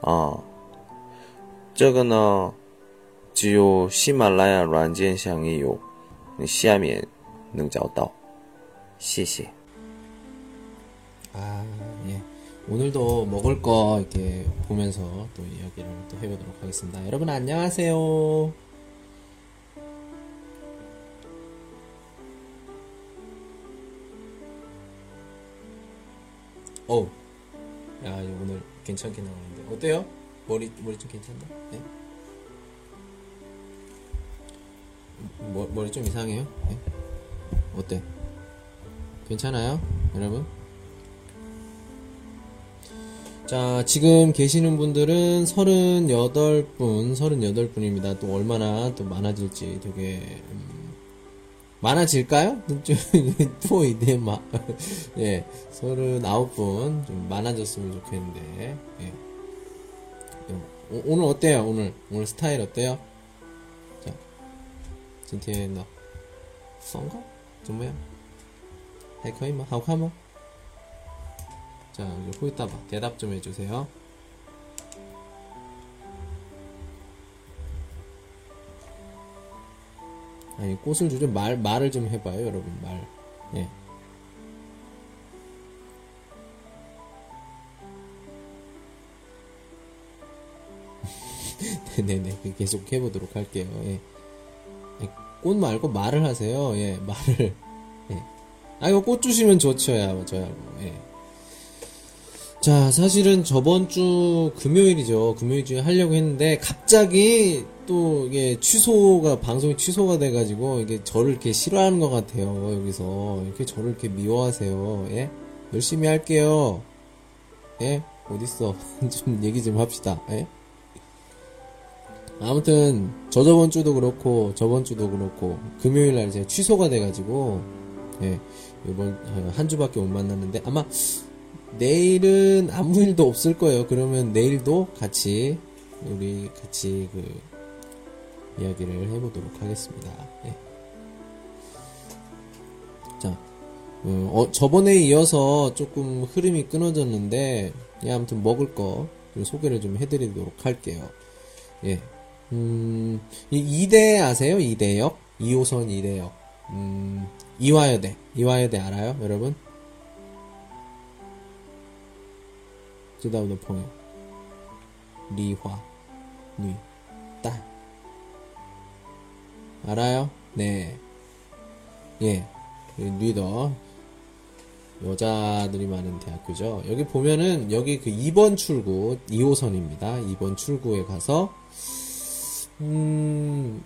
啊？这个呢，只有喜马拉雅软件上也有，你下面能找到。谢谢。 아, 예. 오늘도 먹을 거 이렇게 보면서 또 이야기를 또 해보도록 하겠습니다. 여러분 안녕하세요. 어, 야 이거 오늘 괜찮게 나오는데 어때요? 머리 머리 좀 괜찮나? 네? 머, 머리 좀 이상해요? 네? 어때? 괜찮아요? 여러분? 자, 지금 계시는 분들은 38분, 38분입니다. 또 얼마나 또 많아질지 되게, 음, 많아질까요? 또 이제 막, 예, 39분 좀 많아졌으면 좋겠는데, 예. 오, 오늘 어때요? 오늘, 오늘 스타일 어때요? 자, 今天呢风格怎么样还可以吗好看吗 자, 이제 호이따바 대답 좀 해주세요. 아니, 꽃을 주죠. 말, 말을 좀 해봐요, 여러분. 말. 예. 네네네. 계속 해보도록 할게요. 예. 예, 꽃 말고 말을 하세요. 예, 말을. 예. 아, 이거 꽃 주시면 좋죠, 야, 저야고. 예. 자, 사실은 저번 주 금요일이죠. 금요일 중에 하려고 했는데, 갑자기 또 이게 취소가, 방송이 취소가 돼가지고, 이게 저를 이렇게 싫어하는 것 같아요. 여기서. 이렇게 저를 이렇게 미워하세요. 예? 열심히 할게요. 예? 어딨어. 좀 얘기 좀 합시다. 예? 아무튼, 저 저번 주도 그렇고, 저번 주도 그렇고, 금요일 날 제가 취소가 돼가지고, 예, 이번, 한 주밖에 못 만났는데, 아마, 내일은 아무 일도 없을 거예요. 그러면 내일도 같이 우리 같이 그 이야기를 해보도록 하겠습니다. 예. 자, 어, 어, 저번에 이어서 조금 흐름이 끊어졌는데, 예, 아무튼 먹을 거 소개를 좀 해드리도록 할게요. 예. 음, 이대 아세요? 이대역? 2호선 이대역. 음, 이화여대. 이화여대 알아요, 여러분? 쯔다우 너포요. 리화, 뉘, 딸. 알아요? 네. 예. 그 뉴더 여자들이 많은 대학교죠. 여기 보면은 여기 그 2번 출구 2호선입니다. 2번 출구에 가서 음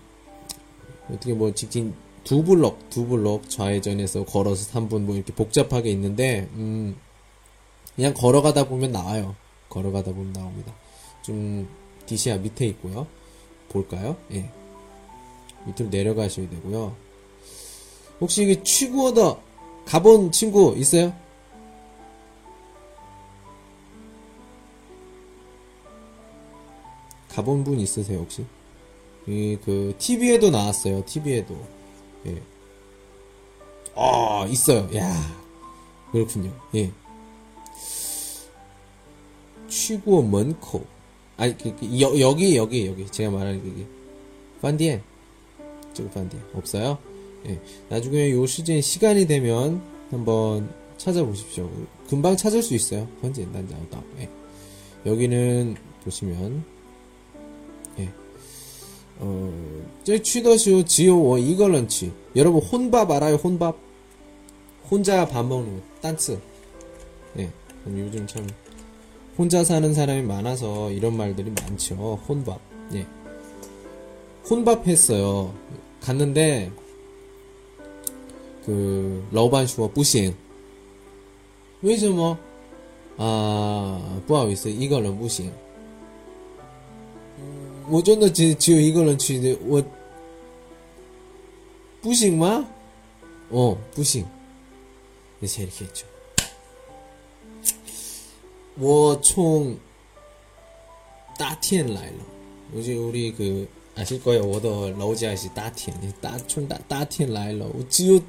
어떻게 뭐 직진 두 블럭 두 블럭 좌회전해서 걸어서 3분 뭐 이렇게 복잡하게 있는데 음 그냥 걸어가다 보면 나와요. 걸어가다 보면 나옵니다. 좀 디시아 밑에 있고요. 볼까요? 예. 밑으로 내려가셔야 되고요. 혹시 이게 취구어더 가본 친구 있어요? 가본 분 있으세요 혹시? 이그 TV에도 나왔어요. TV에도. 예. 아 있어요. 야 그렇군요. 예. 취구어 먼코 아니 그, 그, 여, 여기 여기 여기 제가 말하는 그게 판디엔 저거 판디엔 없어요? 예. 나중에 요 시즌 시간이 되면 한번 찾아보십시오. 금방 찾을 수 있어요. 현재 난자오다. 예. 여기는 보시면 예. 어, 저 취더시오 지오워 이걸런치 여러분 혼밥 알아요? 혼밥 혼자 밥 먹는 거 딴츠 예. 요즘 참 혼자 사는 사람이 많아서 이런 말들이 많죠. 혼밥. 예. 혼밥 했어요. 갔는데, 그, 러반슈어 뿌싱. 왜什么? 아, 不好意思, 이걸로 뿌싱. 我真的只只有一个人去的，我不行吗？哦，不行。그래서 이렇게 했죠. 我从 따티엔 라일러. 요즘 우리 그 아실 거예요. 워더 러우지아시 따티엔. 따총 따 따티엔 라일러. 只有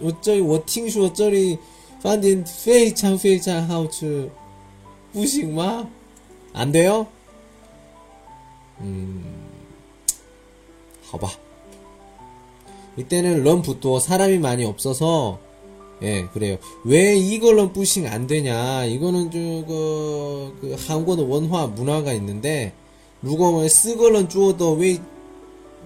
我这里我听说这里饭店非常非常好吃，不行吗？안 돼요? 음, 好吧. 이때는 런부터 사람이 많이 없어서 예, 그래요. 왜 이걸로 뿌싱 안 되냐? 이거는 저그 그 한국의 원화 문화가 있는데 누가 쓰걸런 주어도 왜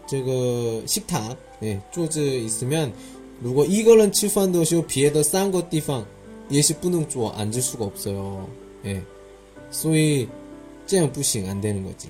저거 식탁 예, 쪼즈 있으면 누가 이걸런 치판도시고 비에더 싼것 디팡 예시 뿌능 쪼어 앉을 수가 없어요. 예, 소위 쟤는 뿌싱 안 되는 거지.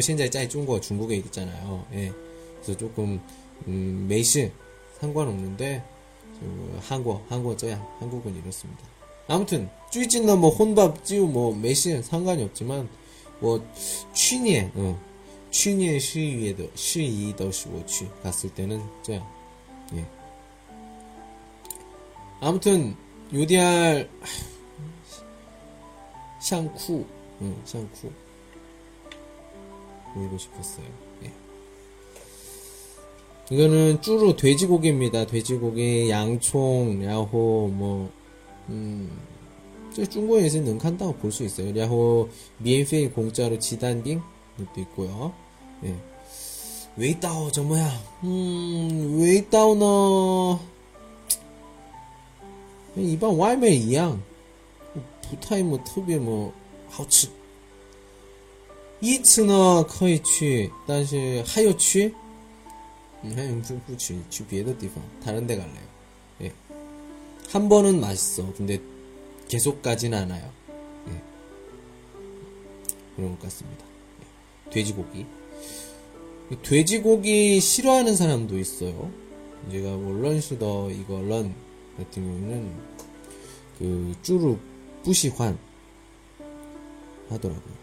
신자의 짜이 중국 중국에 있잖아요. 예. 그래서 조금 음, 매시 상관없는데 한국 한국 저야 한국은 이렇습니다. 아무튼 쭈이찐나 뭐 혼밥 찌우 뭐 매시 상관이 없지만 뭐 취니에 어, 취니에 시위에도 시위도 시고취 갔을 때는 저야 예. 아무튼 요디알 샹쿠 응, 샹쿠 보이고 싶었어요. 예. 이거는 쭈루 돼지고기입니다. 돼지고기, 양총, 야호, 뭐, 음, 중국에서 능한다고 볼 수 있어요. 야호, 미엔페이 공짜로 지단빙? 것도 있고요. 예. 웨이따오, 저 뭐야. 음, 웨이따오너. 이번 와이멜 이양. 뭐, 부타이 뭐, 특비 뭐, 하우츠. 一次呢可以去，但是还要去，嗯，还有不不去，去别的地方，다른데갈래요 예， 한번은맛있어근데계속가진않아요 예， 그런것같습니다 돼지고기돼지고기싫어하는사람도있어요제가물론시더이거런 같은 경우는 그 쭈루 뿌시환 하더라고요.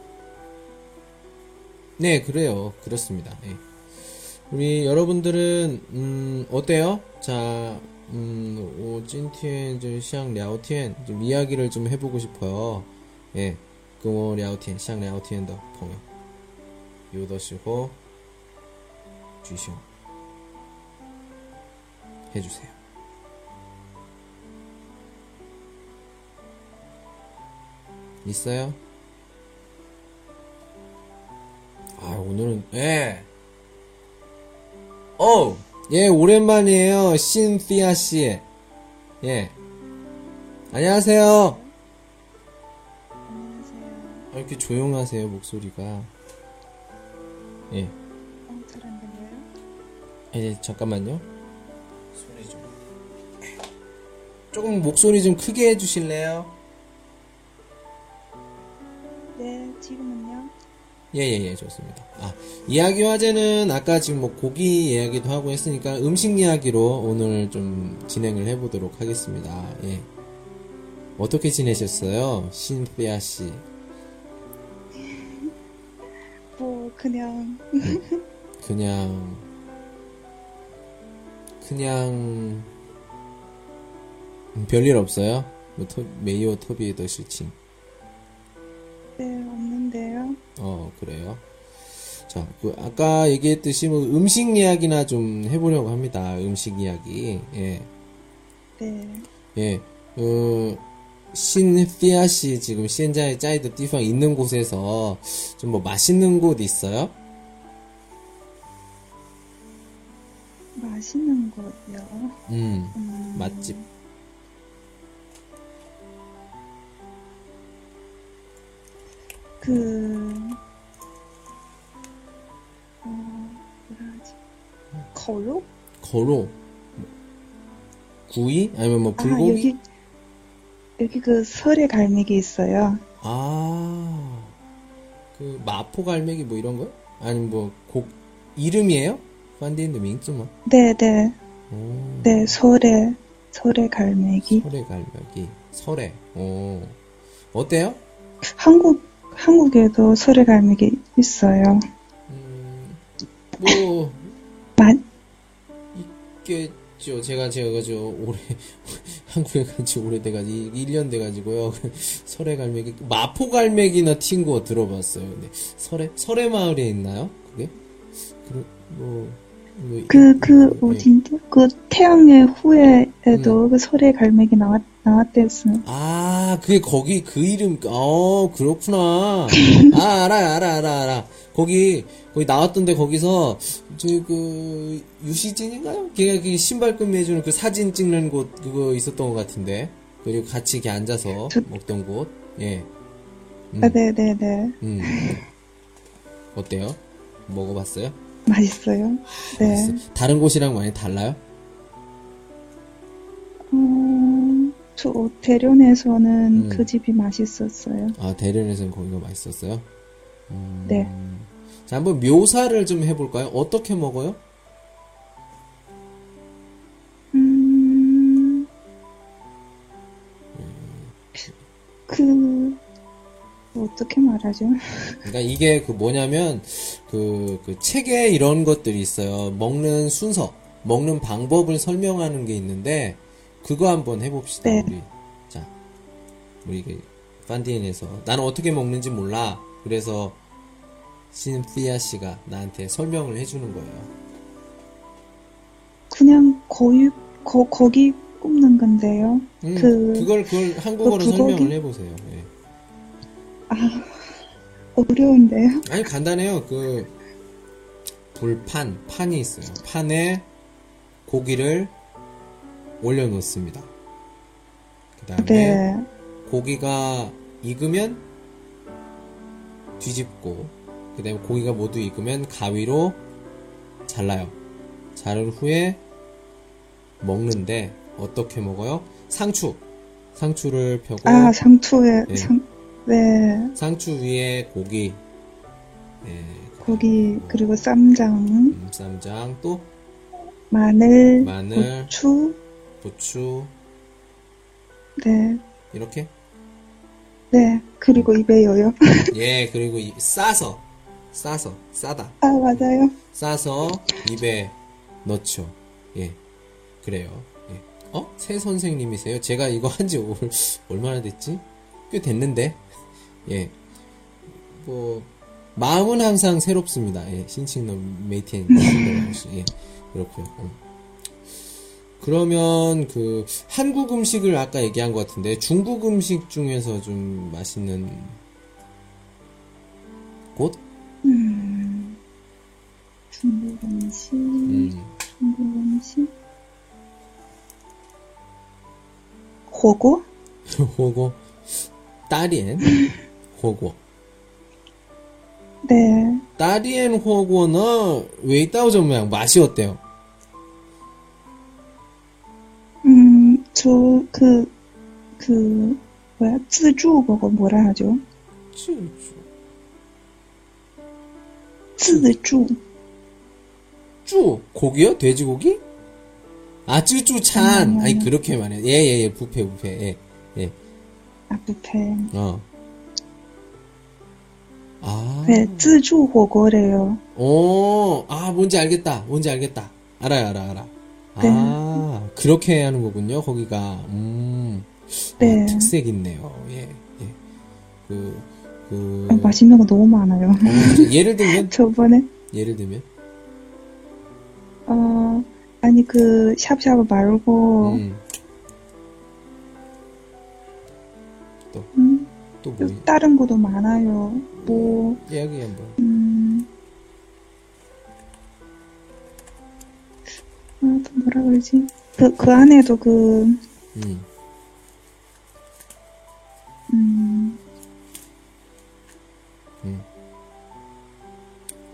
네, 그래요. 그렇습니다. 네. 우리 여러분들은 음, 어때요? 자, 음, 오찐티엔 좀 시앙 랴오티엔 좀 이야기를 좀 해보고 싶어요. 예, 그거 랴오티엔 시앙 랴오티엔 더朋友 요더시호 주시오 해주세요. 있어요? 아, 오늘은, 예. 어, 예, 오랜만이에요. 신피아 씨. 예. 안녕하세요. 안녕하세요. 아, 이렇게 조용하세요, 목소리가. 예. 어, 잘안 들려요? 예, 잠깐만요. 소리 좀. 조금 목소리 좀 크게 해주실래요? 네, 지금은요? 예예예 예, 예, 좋습니다. 아 이야기 화제는 아까 지금 뭐 고기 이야기도 하고 했으니까 음식 이야기로 오늘 좀 진행을 해보도록 하겠습니다. 예. 어떻게 지내셨어요, 신피아 씨? 뭐 그냥 그냥 그냥 음, 별일 없어요? 뭐 터, 메이오 터비의 더事情 네, 없는데요. 어, 그래요? 자, 그 아까 얘기했듯이 뭐 음식 이야기나 좀 해보려고 합니다. 음식 이야기. 예. 네. 예. 어, 신피아 씨 지금 시엔자의 짜이드 띠팡 있는 곳에서 좀 뭐 맛있는 곳 있어요? 맛있는 곳이요. 음, 음, 맛집. 그, 어, 뭐라 하지? 거로? 거로. 구이? 아니면 뭐 아, 불고기? 여기, 여기 그 설의 갈매기 있어요. 아, 그 마포 갈매기 뭐 이런 거? 아니면 뭐 곡 이름이에요? 판디인드 밍쯤 네, 네, 오, 네, 설의, 설의 갈매기. 설의 갈매기. 설의. 오. 어때요? 한국, 한국에도 설의 갈매기 있어요. 음, 뭐 맛, 있겠죠. 제가 제가 저 올해 한국에 간지 오래돼가지고 1년 돼가지고요. 설의 갈매기 마포 갈매기나 튄거 들어봤어요. 근데 설의 설의 마을에 있나요? 그게? 그, 뭐, 뭐 그, 그, 예. 어딘데? 그 태양의 후예에도 그 설의 갈매기 나왔, 나왔댔어요. 아, 그게 거기 그 이름, 어, 그렇구나. 아, 알아, 알아, 알아, 알아. 거기, 거기 나왔던데 거기서, 저, 그, 유시진인가요? 걔가 그 신발끈 매주는 그 사진 찍는 곳, 그거 있었던 것 같은데. 그리고 같이 이렇게 앉아서 저- 먹던 곳. 예. 음, 아, 네네네. 음. 어때요? 먹어봤어요? 맛있어요. 네. 맛있어요? 다른 곳이랑 많이 달라요? 음, 저 대련에서는 음. 그 집이 맛있었어요. 아, 대련에서는 거기가 맛있었어요? 음. 네. 자, 한번 묘사를 좀 해볼까요? 어떻게 먹어요? 음, 그, 어떻게 말하죠? 그러니까 이게 그 뭐냐면 그, 그 책에 이런 것들이 있어요. 먹는 순서, 먹는 방법을 설명하는 게 있는데 그거 한번 해봅시다. 네. 우리 자, 우리 이게 판디엔에서 나는 어떻게 먹는지 몰라. 그래서 신피아 씨가 나한테 설명을 해주는 거예요. 그냥 거의, 거, 거기 굽는 건데요. 음, 그- 그걸 그걸 한국어로 그? 설명을 해보세요. 예. 어려운데요? 아니 간단해요. 그 불판 판이 있어요. 판에 고기를 올려놓습니다. 그 다음에 네. 고기가 익으면 뒤집고 그 다음에 고기가 모두 익으면 가위로 잘라요. 자른 후에 먹는데 어떻게 먹어요? 상추 상추를 펴고 아, 상추에, 네. 상, 네. 상추 위에 고기 예, 고기, 그리고 쌈장, 음, 쌈장 또 마늘, 마늘. 고추, 부추 네. 이렇게 네. 그리고 입에 여요. 예 그리고 이- 싸서 싸서 싸다 아, 맞아요. 싸서 입에 넣죠. 예, 그래요. 예. 어? 새 선생님이세요? 제가 이거 한지 얼마나 됐지? 꽤 됐는데. 예. 뭐, 마음은 항상 새롭습니다. 예, 신칭너 메이티엔 예, 그렇고요. 음. 그러면 그 한국 음식을 아까 얘기한 것 같은데 중국 음식 중에서 좀 맛있는 곳? 음, 중국 음식, 음. 중국 음식. 호고? 호고 따리엔 호고 네. 따리엔 호고는 웨이따오점양 맛이 어때요? 저, 그, 그, 뭐야, 쯔주 그거 뭐라 하죠? 쯔주. 쯔주. 쭈, 고기요? 돼지고기? 아, 쯔주 찬. 음. 아니, 그렇게 말해. 예, 예, 예, 부패, 부패. 예, 예. 아, 부패. 어. 아. 네, 쯔주 호거래요. 오, 아, 뭔지 알겠다. 뭔지 알겠다. 알아요, 알아, 알아. 아, 그렇게 하는 거군요, 거기가. 음. 아, 네. 특색 있네요. 예, 예. 그, 그 아, 맛있는 거 너무 많아요. 어, 저 예를 들면 저번에 예를 들면 어 아니 그 샵샵 말고 음, 음, 또 뭐 다른 것도 많아요. 뭐 이야기 한번 아, 또 뭐라 그러지? 그, 그 안에도 그, 음. 음, 음.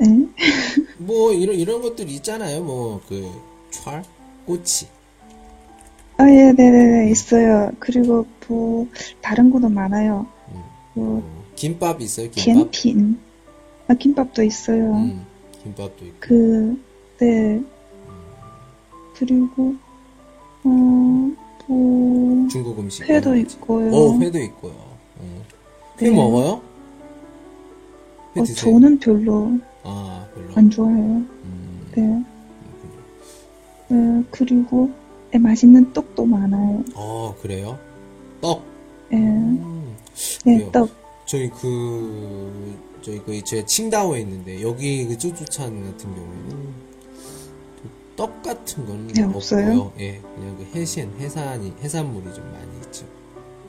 에? 뭐 이런 이런 것들 있잖아요. 뭐그 촤 꼬치 아, 예, 네네네, 있어요. 그리고 뭐, 다른 것도 많아요. 음. 뭐, 어, 김밥 있어요. 김밥. 겐핀. 아, 김밥도 있어요. 음, 김밥도 있고. 그, 네. 그리고, 어, 뭐, 중국 음식. 회도. 있고요. 어, 회도 있고요. 어. 회 네. 먹어요? 회 어, 드세요? 저는 별로 아, 별로. 안 좋아해요. 음, 네. 네, 그리고, 네, 맛있는 떡도 많아요. 어, 그래요? 떡. 네, 음, 네, 그래요. 떡. 저희 그 저희 그제 칭다오에 있는데 여기 그 쭈쭈찬 같은 경우에는 그 떡 같은 건 네. 없어요? 예, 그냥 그 해신 해산이 해산물이 좀 많이 있죠.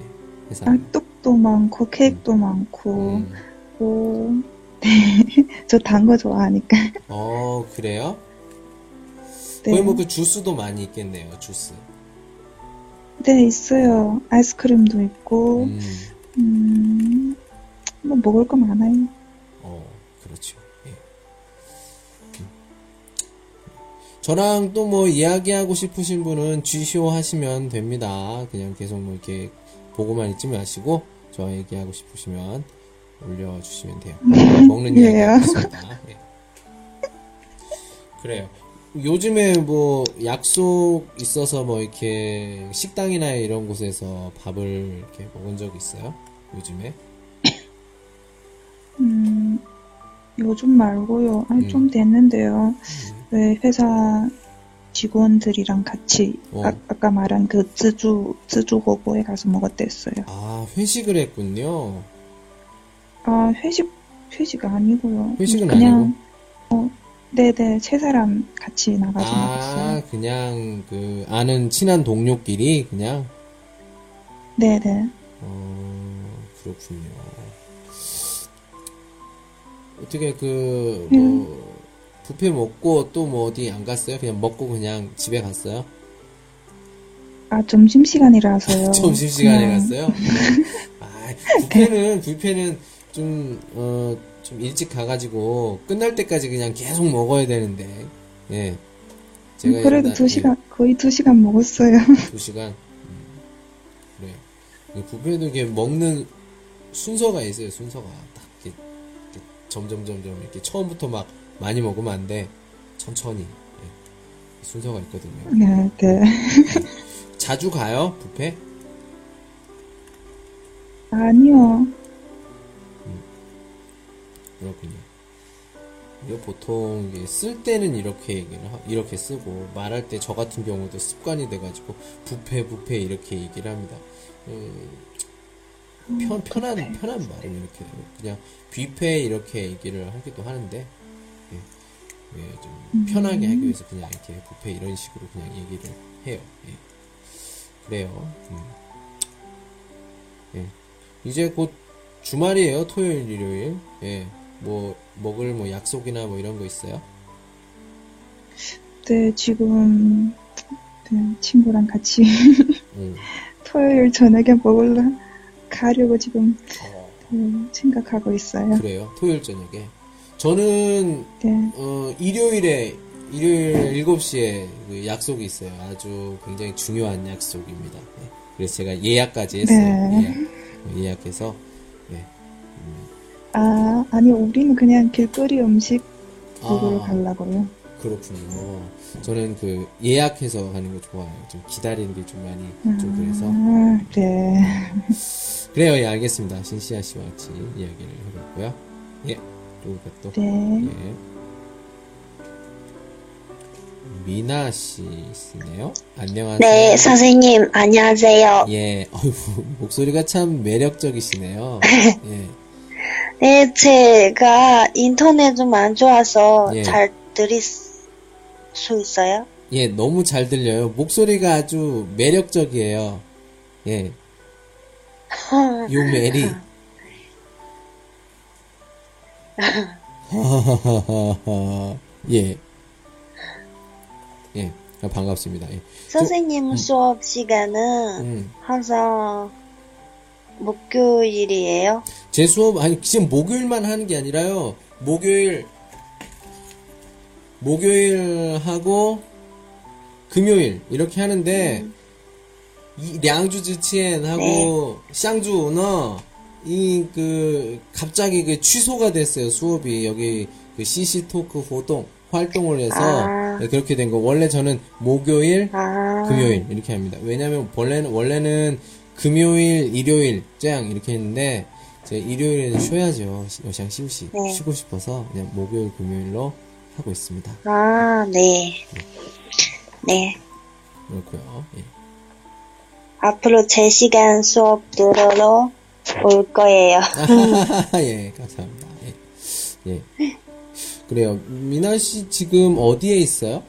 예, 아, 해산. 떡도 많고, 케이크도 많고, 음. 뭐, 네. 저 단 거 좋아하니까. 어, 그래요? 네. 거기 뭐그 주스도 많이 있겠네요. 주스. 네, 있어요. 아이스크림도 있고, 음, 음, 뭐 먹을 거 많아요. 어, 그렇죠. 저랑 또 뭐 이야기하고 싶으신 분은 쥐쇼 하시면 됩니다. 그냥 계속 뭐 이렇게 보고만 있지 마시고 저와 얘기하고 싶으시면 올려주시면 돼요. 먹는 이야기 있습니다. 예. 그래요. 요즘에 뭐 약속 있어서 뭐 이렇게 식당이나 이런 곳에서 밥을 이렇게 먹은 적 있어요? 요즘에? 음, 요즘 말고요. 아, 음. 좀 됐는데요. 왜 회사 직원들이랑 같이 어. 아, 아까 말한 그 쯔주 쯔주 고고에 가서 먹었댔어요. 아, 회식을 했군요. 아 회식 회식 아니고요. 회식은 그냥 어 네네 세 사람 같이 나가서 아, 먹었어요. 그냥 그 아는 친한 동료끼리 그냥 네네. 어, 그렇군요. 어떻게 그 음. 뭐 뷔페 먹고 또 뭐 어디 안 갔어요? 그냥 먹고 그냥 집에 갔어요? 아 점심 시간이라서요. 점심 시간에 그냥 갔어요? 아, 뷔페는 뷔페는 좀 어, 좀 일찍 가가지고 끝날 때까지 그냥 계속 먹어야 되는데 예. 제가 그래도 옛날- 두 예. 시간 거의 두 시간 먹었어요. 두 시간. 음, 그래요. 이 뷔페도 이렇게 먹는 순서가 있어요. 순서가 점점 점점 이렇게 처음부터 막 많이 먹으면 안 돼. 천천히 예. 순서가 있거든요. 네, 네. 자주 가요 뷔페? 아니요. 그렇군요. 이거 보통 쓸 때는 이렇게 얘기를 하- 이렇게 쓰고 말할 때 저 같은 경우도 습관이 돼가지고 뷔페 뷔페 이렇게 얘기를 합니다. 음, 편 편한 편한 말은 이렇게 그냥 뷔페 이렇게 얘기를 하기도 하는데 예, 예, 좀 편하게 하기 위해서 그냥 이렇게 뷔페 이런 식으로 그냥 얘기를 해요. 예. 그래요. 음. 예. 이제 곧 주말이에요. 토요일, 일요일. 예. 뭐 먹을 뭐 약속이나 뭐 이런 거 있어요? 네, 지금 네, 친구랑 같이 응. 토요일 저녁에 먹으러 가려고 지금 어, 네, 생각하고 있어요. 그래요. 토요일 저녁에. 저는 네. 어, 일요일에 일요일 7시에 그 약속이 있어요. 아주 굉장히 중요한 약속입니다. 예. 그래서 제가 예약까지 했어요. 네. 예약. 어, 예약해서 예. 아, 아니, 우리는 그냥 길거리 음식 먹으러 아. 가려고요. 그렇군요. 저는 그 예약해서 가는 거 좋아해요. 좀 기다리는 게 좀 많이 좀 그래서 아, 네. 그래요. 예, 알겠습니다. 신시아 씨와 같이 이야기를 해봤고요. 예, 또 또. 네. 예. 미나 씨시네요. 안녕하세요. 네, 선생님, 안녕하세요. 예, 어이구, 목소리가 참 매력적이시네요. 예. 네, 제가 인터넷 좀 안 좋아서 예. 잘 들을 수 있어요? 예, 너무 잘 들려요. 목소리가 아주 매력적이에요. 예. 요 메리. 예. 예. 아, 반갑습니다. 예. 선생님 수업 시간은 음. 항상 목요일이에요? 제 수업, 아니, 지금 목요일만 하는 게 아니라요. 목요일, 목요일 하고, 금요일, 이렇게 하는데, 이 량주 지치엔 하고, 샹주 오너, 이, 그, 갑자기 그 취소가 됐어요, 수업이. 여기, 그 CC 토크活동 활동을 해서, 아. 네, 그렇게 된 거. 원래 저는 목요일, 아, 금요일 이렇게 합니다. 왜냐면 원래는 원래는 금요일, 일요일 짱 이렇게 했는데 이제 일요일에는 쉬어야죠. 여시장 쉬우시 네. 쉬고 싶어서 그냥 목요일, 금요일로 하고 있습니다. 아, 네. 네. 그렇고요. 예. 앞으로 제 시간 수업 들으러 올 거예요. 예, 감사합니다. 예. 예. 그래요. 미나 씨 지금 어디에 있어요?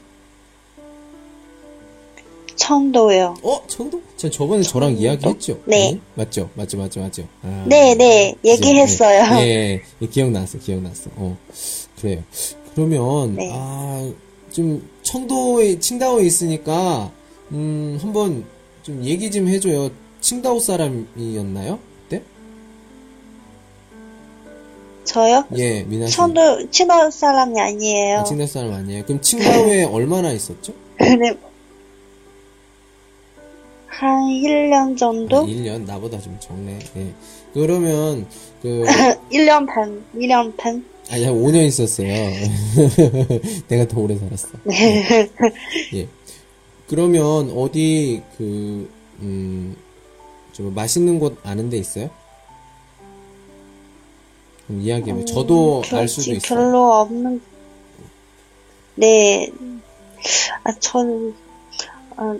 청도요. 어, 청도? 저 저번에 저랑 이야기했죠? 네. 응? 맞죠? 맞죠, 맞죠, 맞죠. 아, 네, 네. 얘기했어요. 예, 예, 예, 기억났어, 기억났어. 어, 그래요. 그러면, 네. 아, 좀, 청도에, 칭다오에 있으니까, 음, 한번 좀 얘기 좀 해줘요. 칭다오 사람이었나요? 그때? 저요? 예, 미나 씨. 청도, 친도 사람이 아니에요. 아, 칭다오 사람 아니에요? 그럼 칭다오에 얼마나 있었죠? 근데, 한 1년 정도? 1년? 나보다 좀 적네. 예. 그러면, 그, 1년 반, 1년 반? 아니, 한 5년 있었어요. 내가 더 오래 살았어. 예. 그러면 어디 그, 음, 좀 맛있는 곳 아는 데 있어요? 그럼 이야기해봐요. 저도 알 수도 있어요. 별로 없는, 네. 아, 전, 아,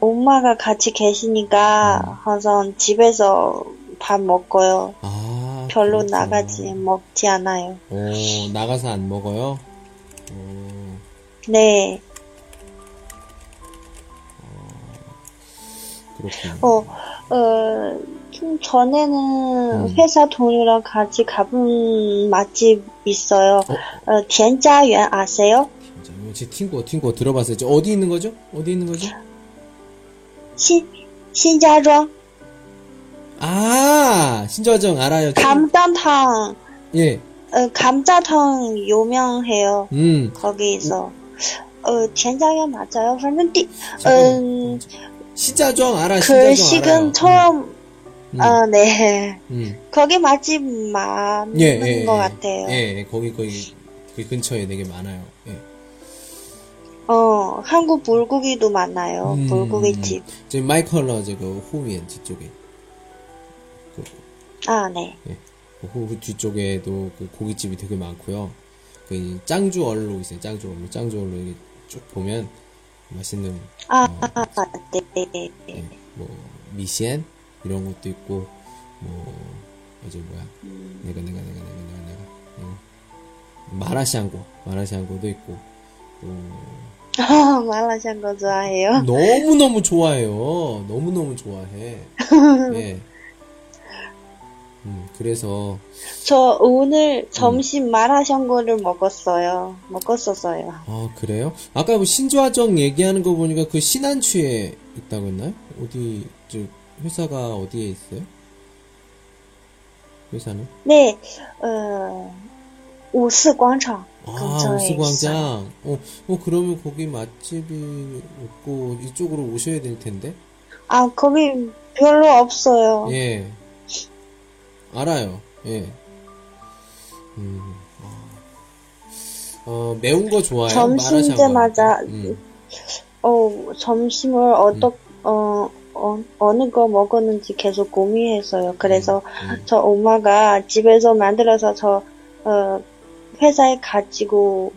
엄마가 같이 계시니까 음. 항상 집에서 밥 먹고요. 아, 별로 그렇구나. 나가지 먹지 않아요. 오, 나가서 안 먹어요? 오. 네. 어, 어, 좀 전에는 음. 회사 동료랑 같이 가본 맛집 있어요. 어, 어 덴자园 아세요? 제 팅고 팅고 들어봤어요. 어디 있는 거죠? 어디 있는 거죠? 신 신자庄. 아, 신저정 알아요. 감자탕. 예. 어, 감자탕 유명해요. 음. 거기서. 어, 된장면 맞아요. 그런데, 띠, 음. 시자정 알아, 시자정. 식은 음. 처음, 음. 아, 네. 음. 거기 맛집 많은 예, 예, 것 같아요. 예, 예, 거기, 거기, 그 근처에 되게 많아요. 예. 어, 한국 불고기도 많아요. 음, 불고기집. 저 마이컬러, 저거, 호미엔, 그 뒤쪽에. 아, 네. 그후 뒤쪽에도 그 고깃집이 되게 많고요. 그 짱주 얼로 있어요. 짱주 얼로, 짱주 얼로 이렇게 쭉 보면 맛있는 아, 어, 아, 네. 예, 뭐 미시엔 이런 것도 있고 뭐 어제 뭐야 내가 내가 내가 내가 내가 내가 어. 마라샹궈 마라샹궈도 있고 또 말라샹궈 좋아해요? 너무 너무 좋아해요. 너무 너무 좋아해. 예. 음, 그래서 저 오늘 점심 음. 마라샹궈를 먹었어요. 먹었었어요. 아 그래요? 아까 뭐 신조아정 얘기하는 거 보니까 그 신안추에 있다고 했나요? 어디 저 회사가 어디에 있어요? 회사는? 네, 어, 오스광장. 아, 오스광장. 어, 어, 그러면 거기 맛집이 없고 이쪽으로 오셔야 될 텐데. 아, 거기 별로 없어요. 예. 알아요. 예. 음. 아. 어, 매운 거 좋아해요? 점심. 때마다 음. 어, 점심을 어떠, 어, 어, 어느 거 먹었는지 계속 고민했어요. 그래서 음. 저 엄마가 집에서 만들어서 저, 어, 회사에 가지고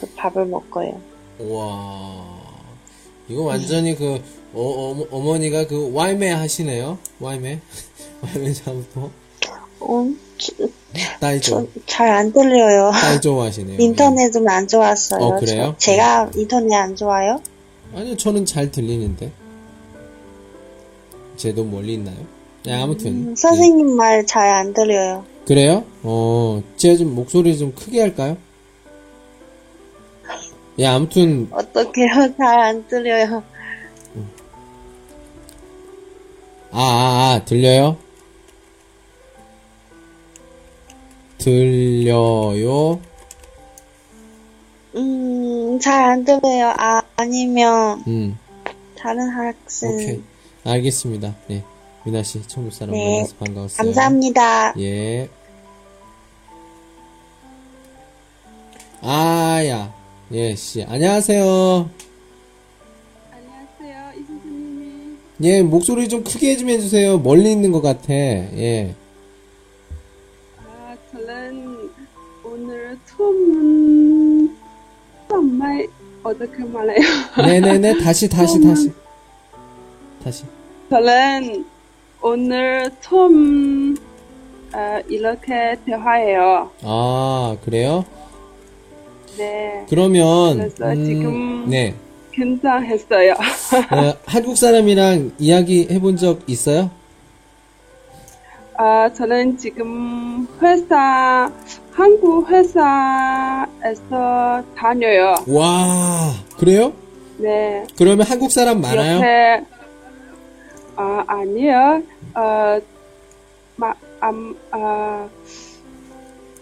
그 밥을 먹어요. 와. 이거 완전히 그, 어, 어, 어머니가 그 와이메 하시네요? 와이메? 와이메 장부터? 어, 지- 따이죠. 잘안 들려요. 따이죠 하시네요. 인터넷은 안 좋았어요. 어, 그래요? 저- 제가 인터넷 안 좋아요? 예. 아니요, 저는 잘 들리는데. 쟤도 멀리 있나요? 네, 아무튼. 음, 예. 선생님 말잘 안 들려요. 그래요? 어, 제가 좀 목소리 좀 크게 할까요? 예, 아무튼, 어떡해요? 잘 안 들려요. 아, 아, 아, 들려요? 들려요? 음, 잘 안 들려요. 아, 아니면 음, 다른 학생. 오케이. 알겠습니다. 네. 미나씨, 천국 사람 네. 만나서 반가웠어요. 감사합니다. 예. 아야. 예, 씨. 안녕하세요. 안녕하세요, 이 선생님이. 예, 목소리 좀 크게 좀 해주세요. 멀리 있는 것 같아. 예. 처음 정말 어떻게 말해요? 네네네. 다시, 다시, 다시. 다시. 저는 오늘 처음 아, 이렇게 대화해요. 아, 그래요? 네, 그러면, 그래서 음, 지금- 네. 긴장했어요. 어, 한국 사람이랑 이야기 해본 적 있어요? 아, 저는 지금 회사, 한국 회사에서 다녀요. 와, 그래요? 네. 그러면 한국 사람 많아요? 옆에 아 아니요 어 마, 암, 아,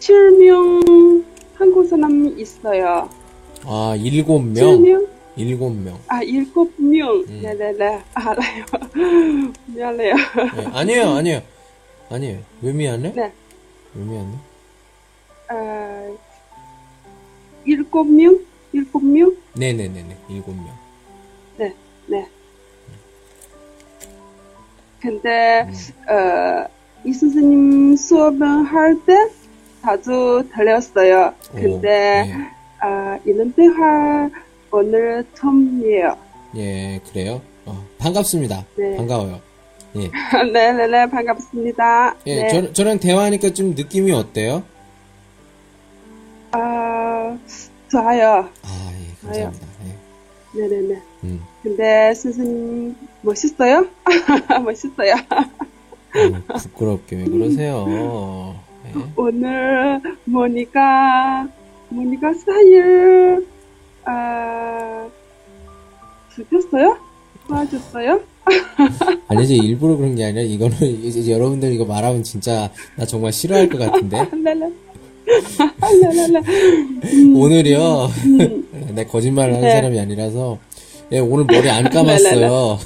7명 한국 사람 있어요. 아, 일곱 명? 7명? 일곱 명. 아, 7명. 음. 네네네. 알아요. 미안해요. 네, 아니에요, 아니에요. 아니에요. 왜 미안해? 네. 왜 미안해? 아, 7명? 7명? 네네네네. 일곱 명. 네, 네. 근데, 어, 이 선생님 수업은 할때 자주 들렸어요. 근데, 오, 네. 아, 이런 대화 오늘 처음이에요. 예, 그래요? 어, 반갑습니다. 네. 반가워요. 예. 네 네 네, 반갑습니다. 예, 네. 저, 저랑 대화하니까 좀 느낌이 어때요? 아, 좋아요. 아, 예, 감사합니다. 예. 네 네 네. 음, 근데 선생님 멋있어요? 멋있어요. 음, 부끄럽게 왜 그러세요? 예. 오늘 모니까 모니까 사일 아 죽였어요? 도와줬어요? 아니지, 일부러 그런 게 아니라, 이거는, 이제 여러분들 이거 말하면 진짜, 나 정말 싫어할 것 같은데? 랄랄라 오늘이요, 내 거짓말을 하는 네. 사람이 아니라서, 예, 오늘 머리 안 감았어요.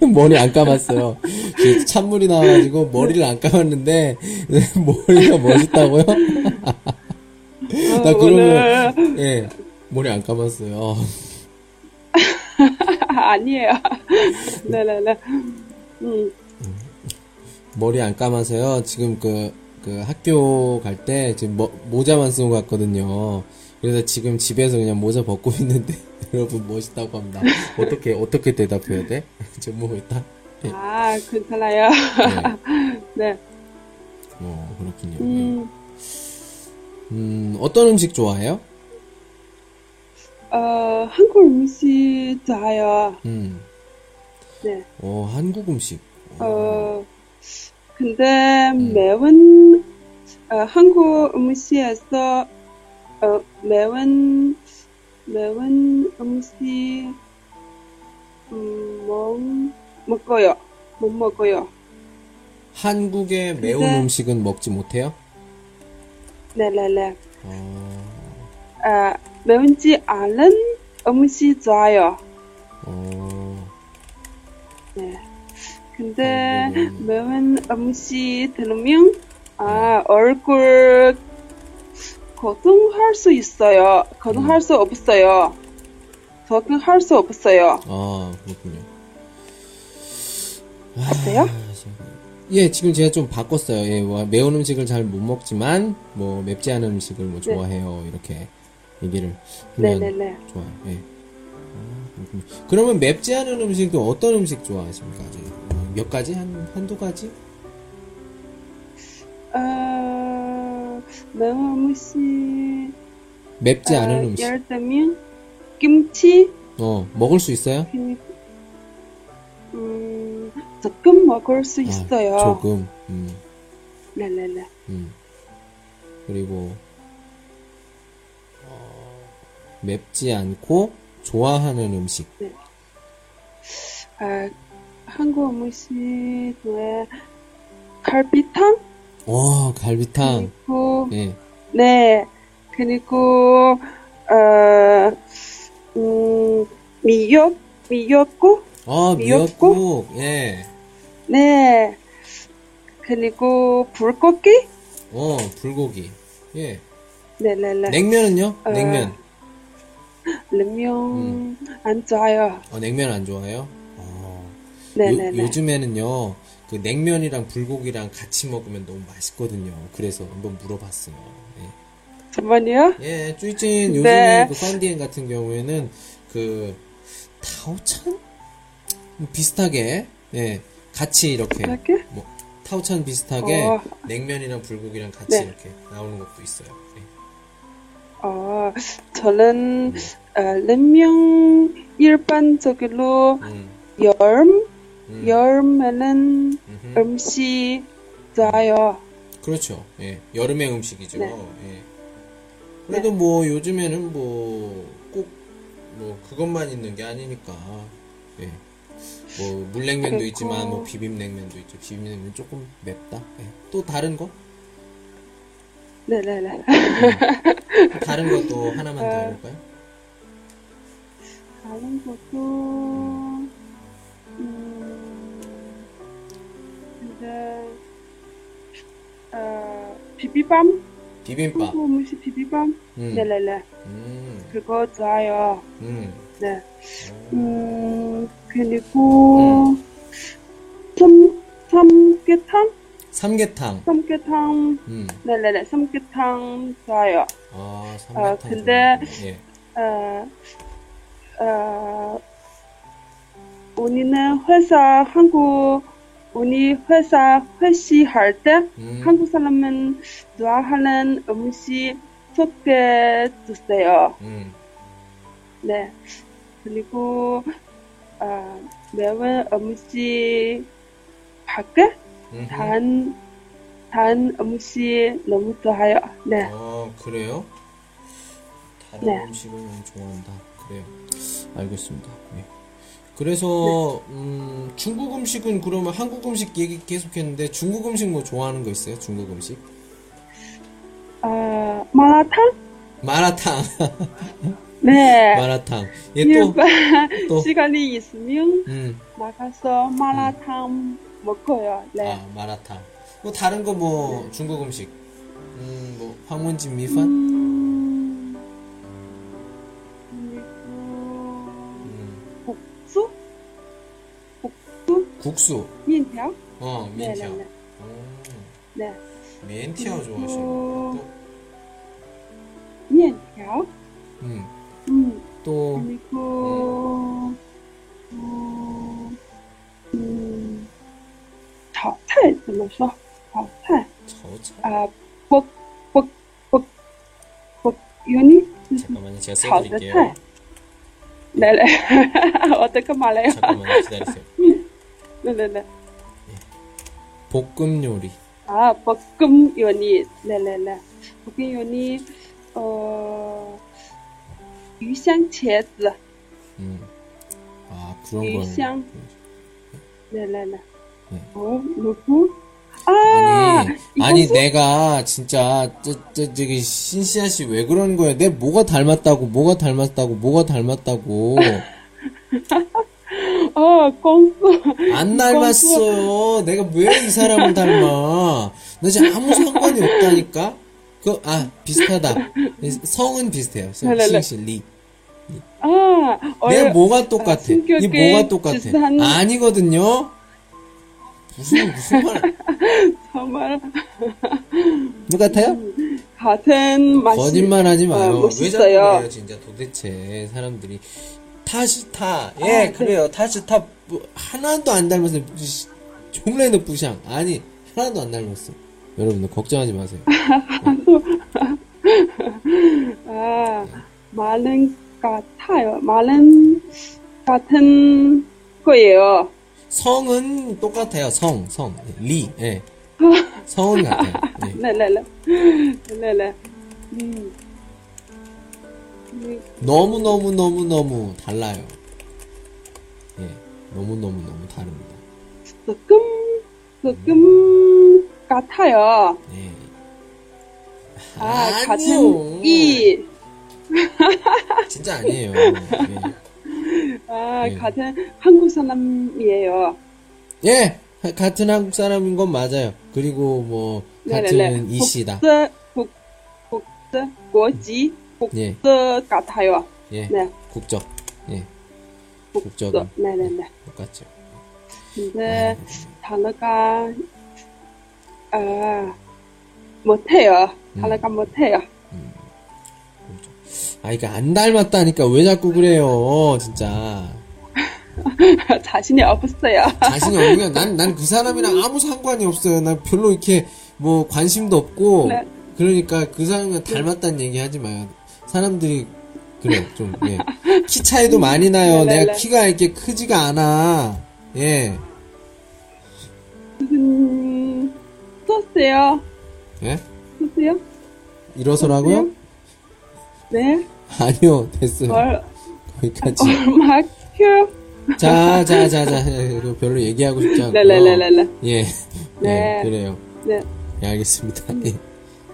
머리 안 감았어요. 그 찬물이 나와가지고 머리를 안 감았는데, 머리가 멋있다고요? 나 그러면, 오늘 예, 머리 안 감았어요. 아니에요. 네네네. 음 머리 안 감아서요. 지금 그, 그 학교 갈 때 지금 모, 모자만 쓰고 갔거든요. 그래서 지금 집에서 그냥 모자 벗고 있는데 여러분 멋있다고 합니다. 어떻게 어떻게 대답해야 돼? 전무 있다. 예. 아 괜찮아요. 네. 네. 어 그렇군요. 음, 음 어떤 음식 좋아해요? 어 한국 음식 좋아요. 음, 네. 어 한국 음식. 어, 근데 매운, 어, 한국 음식에서, 어, 매운, 매운 음식, 음, 못 먹어요. 못 먹어요. 한국의 매운 근데- 음식은 먹지 못해요? 네네네. 어, 아, 매운지 않은 음식 좋아요. 어, 네. 근데 어, 매운- 음식 들으면 아 얼굴 거동할 수 있어요. 거동할 수 없어요. 적응할 수 없어요. 아 그렇군요. 어때요? 예, 지금 제가 좀 바꿨어요. 예, 뭐, 매운 음식을 잘 못 먹지만, 뭐, 맵지 않은 음식을 뭐 좋아해요. 이렇게 얘기를 하면 네네네. 좋아요. 예. 아. 그러면 맵지 않은 음식도 어떤 음식 좋아하십니까? 어, 몇 가지? 한, 한두 가지? 어, 매운 음식. 맵지 어, 않은 음식. 예를 들면 김치. 어, 먹을 수 있어요? 음, 조금 먹을 수 있어요. 아, 조금. 음, 네네네. 음. 그리고 어, 맵지 않고 좋아하는 음식. 아, 한국 음식 중에 갈비탕 어, 갈비탕. 그리고 예. 네 그리고 어, 음, 미역 미역국 어, 미역국? 미역국. 예. 네 그리고 불고기 어, 불고기. 예. 네네네 냉면은요? 어, 냉면. 냉면 음. 안 좋아요 어, 냉면 안 좋아해요? 어. 네네네 요, 요즘에는요, 그 냉면이랑 불고기랑 같이 먹으면 너무 맛있거든요. 그래서 한번 물어봤어요. 예. 잠만요 예, 쭈이찐 요즘에 네. 그 펀디엔 같은 경우에는 그 타오찬 뭐 비슷하게 예 같이 이렇게 이렇게 뭐 타오찬 비슷하게 어. 냉면이랑 불고기랑 같이 네. 이렇게 나오는 것도 있어요. 예. 어 저는 어, 냉면 일반적으로 음, 여름 음, 여름에는 음흠. 음식 좋아요. 그렇죠. 예, 여름의 음식이죠. 네. 예. 그래도 뭐 요즘에는 뭐꼭뭐 그것만 있는 게 아니니까. 예. 뭐 물냉면도 그리고- 있지만 뭐 비빔냉면도 있죠. 비빔냉면 조금 맵다. 예. 또 다른 거? 네네네. 다른 것도 하나만 더 네. 해볼까요? 다른 것도 음 근데 어 비비밤 비빔밥. 한국 음식 비비밤 음. 네네네 음. 그거 좋아요. 음. 네. 음 그리고 삼 삼계탕 삼계탕. 삼계탕 음. 네네네 삼계탕 좋아요. 아, 삼계탕. 근데- 좋은데. 예. 어, 어, 우리는 회사, 한국, 우리 회사 회식할 때 음. 한국 사람은 좋아하는 음식 소개해 주세요. 음. 네. 그리고, 어, 매운 음식 밖에 음흠. 단, 단 음식 너무 좋아요. 네. 어, 그래요? 다른 네. 음식을 너무 좋아한다. 그래요. 알겠습니다. 예. 그래서 음, 중국 음식은 그러면 한국 음식 얘기 계속했는데 중국 음식 뭐 좋아하는 거 있어요? 중국 음식? 어, 마라탕? 마라탕. 네. 마라탕. 얘 또, 또. 시간이 있으면 음, 나가서 마라탕 먹어요. 네. 아, 마라탕. 뭐 다른 거 뭐 중국 음식? 음, 뭐 황원진 미판? 국수? 국수. 면条? 어, 네, 네, 미엔티ao. 네. 음, 네. 미엔티ao 좋아하시는 어. 거. 면条? 또, 음, 음, 또, 그리고 음, 음, 炒菜怎么说?炒菜 저차. 아, 볶, 볶, 볶, 볶, 유니? 잠깐만요, 제가 炒的 써드릴게요. 菜. 네네. 어떻게 말해요? 잠깐만요, 기다리세요. 네네네. 볶음 요리. 아, 볶음 요리. 네네네. 볶음 요리, 어, 鱼香茄子. 음. 아, 그런 거. 유香. 네네네. 네. 어, 누구? 아, 아니, 아니, 이것은? 내가 진짜, 저, 저, 저기, 신시아 씨 왜 그러는 거야? 내 뭐가 닮았다고, 뭐가 닮았다고, 뭐가 닮았다고. 어, 공수. 안 닮았어요. 내가 왜 이 사람을 닮아? 너 진짜 아무 상관이 없다니까? 그, 아, 비슷하다. 성은 비슷해요. 성, 네네네. 싱시, 리. 아, 내가 얼- 뭐가 똑같아? 아, 이 뭐가 똑같아? 비슷한- 아니거든요? 무슨, 무슨 말, 정말 똑같아요? 같은 맛이. 거짓말 하지 마요. 어, 왜 자꾸. 그래요, 진짜 도대체 사람들이. 타시타, 예, 그래요. 타시타, 뭐, 하나도 안 닮았어요. 씨, 종래는 부샹. 아니, 하나도 안 닮았어. 여러분들 걱정하지 마세요. 아, 많은 같아요. 많은 같은 거예요. 성은 똑같아요. 성, 성, 리, 예. 성은 같아요. 예. 네네네. 네네. 음. 음, 너무 너무 너무 너무 달라요. 예, 너무 너무 너무 다릅니다. 조금, 조금 같아요. 예. 아, 아니요. 같은 이, 진짜 아니에요. 예. 아, 네. 같은 한국 사람이에요. 예, 하- 같은 한국 사람인 건 맞아요. 그리고 뭐 같은 네네네. 이씨다. 국제, 국, 국제, 국지, 예, 국제 같아요. 예, 네. 국적, 예. 국적 은 네네네. 똑같죠. 근데 단어가 아 못해요. 단어가 못해요. 아, 이게 안 닮았다니까 왜 자꾸 그래요, 진짜. 자신이 없어요. 자신이 없는 게, 난, 난 그 사람이랑 아무 상관이 없어요. 난 별로 이렇게, 뭐, 관심도 없고. 네. 그러니까 그 사람과 닮았다는 얘기 하지 마요. 사람들이, 그래, 좀, 예. 키 차이도 많이 나요. 네, 네, 내가 네. 키가 이렇게 크지가 않아. 예. 음, 썼어요. 예? 썼어요? 일어서라고요? 네. 아니요, 됐어요. 얼, 거기까지. 얼마 큐? 자, 자, 자, 자. 별로 얘기하고 싶지 않고. 네네네네네. 예. 네. 예, 그래요. 네. 예, 알겠습니다. 예.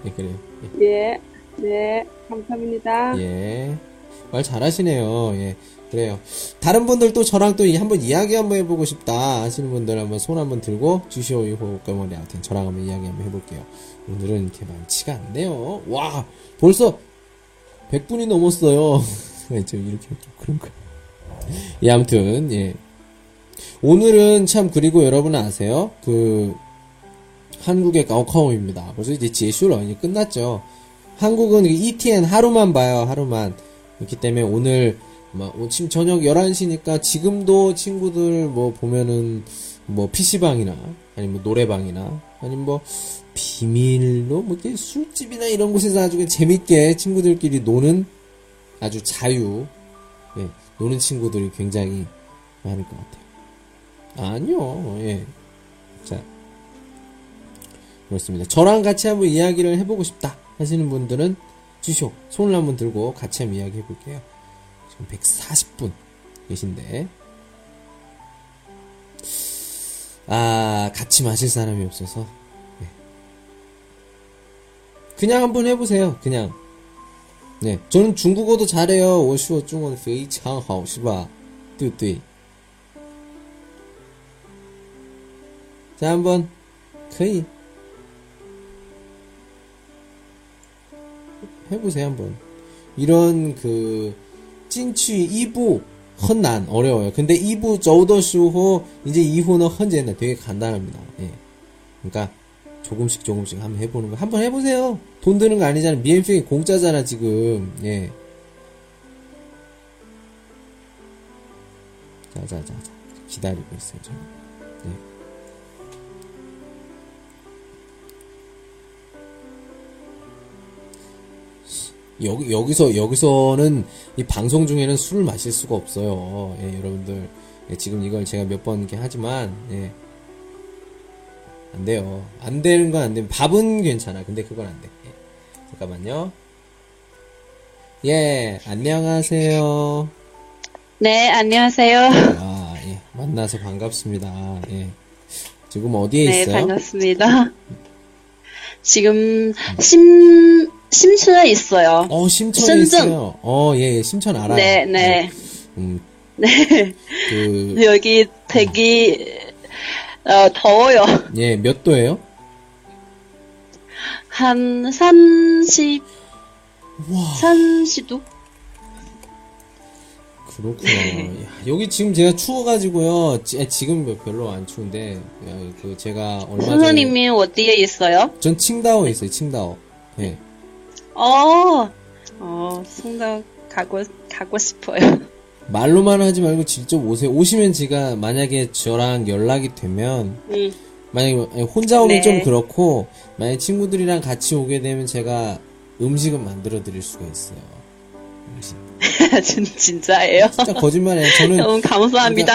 예, 그래요. 예. 예. 네. 감사합니다. 예. 말 잘하시네요. 예. 그래요. 다른 분들 또 저랑 또 이- 한번 이야기 한번 해보고 싶다 하시는 분들 한번 손 한번 들고 주시오 이호 까머리 아무튼 저랑 한번 이야기 한번 해볼게요. 오늘은 이렇게 많지가 않네요. 와 벌써 100분이 넘었어요. 저 이렇게 좀 그런 거. 예 아무튼 예. 오늘은 참 그리고 여러분 아세요? 그 한국의 가오카오입니다. 벌써 이제 제슈러 이제 끝났죠. 한국은 그 ETN 하루만 봐요, 하루만. 그렇기 때문에 오늘, 막, 어, 지금 저녁 11시니까 지금도 친구들 뭐 보면은 뭐 PC방이나, 아니면 뭐 노래방이나, 아니면 뭐 비밀로 뭐 이렇게 술집이나 이런 곳에서 아주 재밌게 친구들끼리 노는 아주 자유, 예, 노는 친구들이 굉장히 많을 것 같아요. 아니요, 예. 자. 그렇습니다. 저랑 같이 한번 이야기를 해보고 싶다 하시는 분들은 주쇼 손을 한번 들고 같이 한번 이야기 해볼게요. 지금 140분 계신데 아 같이 마실 사람이 없어서 네. 그냥 한번 해보세요. 그냥 네 저는 중국어도 잘해요. 我说中文非常好是吧?对不对? 자 한번 可以 해보세요 한번. 이런 그 찐취 2부 헌난 어려워요. 근데 2부 저우더슈호 이제 2호는 헌제는 되게 간단합니다. 예. 그러니까 조금씩 조금씩 한번 해보는 거. 한번 해보세요. 돈 드는 거 아니잖아 미엔핑이 공짜잖아 지금. 예. 자자자자. 기다리고 있어요 저는 여기, 여기서, 여기서는 이 방송 중에는 술을 마실 수가 없어요. 예, 여러분들. 예, 지금 이걸 제가 몇 번 이렇게 하지만, 예. 안 돼요. 안 되는 건 안 돼. 밥은 괜찮아. 근데 그건 안 돼. 예. 잠깐만요. 예, 안녕하세요. 네, 안녕하세요. 아, 예. 만나서 반갑습니다. 예. 지금 어디에 네, 있어요? 반갑습니다. 지금 심 심춘에 있어요. 어, 심천에深圳. 있어요. 어, 예, 예, 심천 알아요. 네, 네. 음, 네. 그, 여기 되게 어, 더워요. 예, 몇 도예요? 한 30, 와. 30도? 그렇구나. 야, 여기 지금 제가 추워가지고요. 지, 지금 뭐 별로 안 추운데, 야, 그 제가 얼마 전에 선생님이 어디에 있어요? 전 칭다오에 있어요. 칭다오. 예. 어, 어, 송당 가고 가고 싶어요. 말로만 하지 말고 직접 오세요. 오시면 제가 만약에 저랑 연락이 되면 음, 만약에 혼자 오면 네. 좀 그렇고 만약 친구들이랑 같이 오게 되면 제가 음식은 만들어 드릴 수가 있어요. 음식. 진, 진짜예요? 진짜 거짓말이에요. 저는 너무 감사합니다.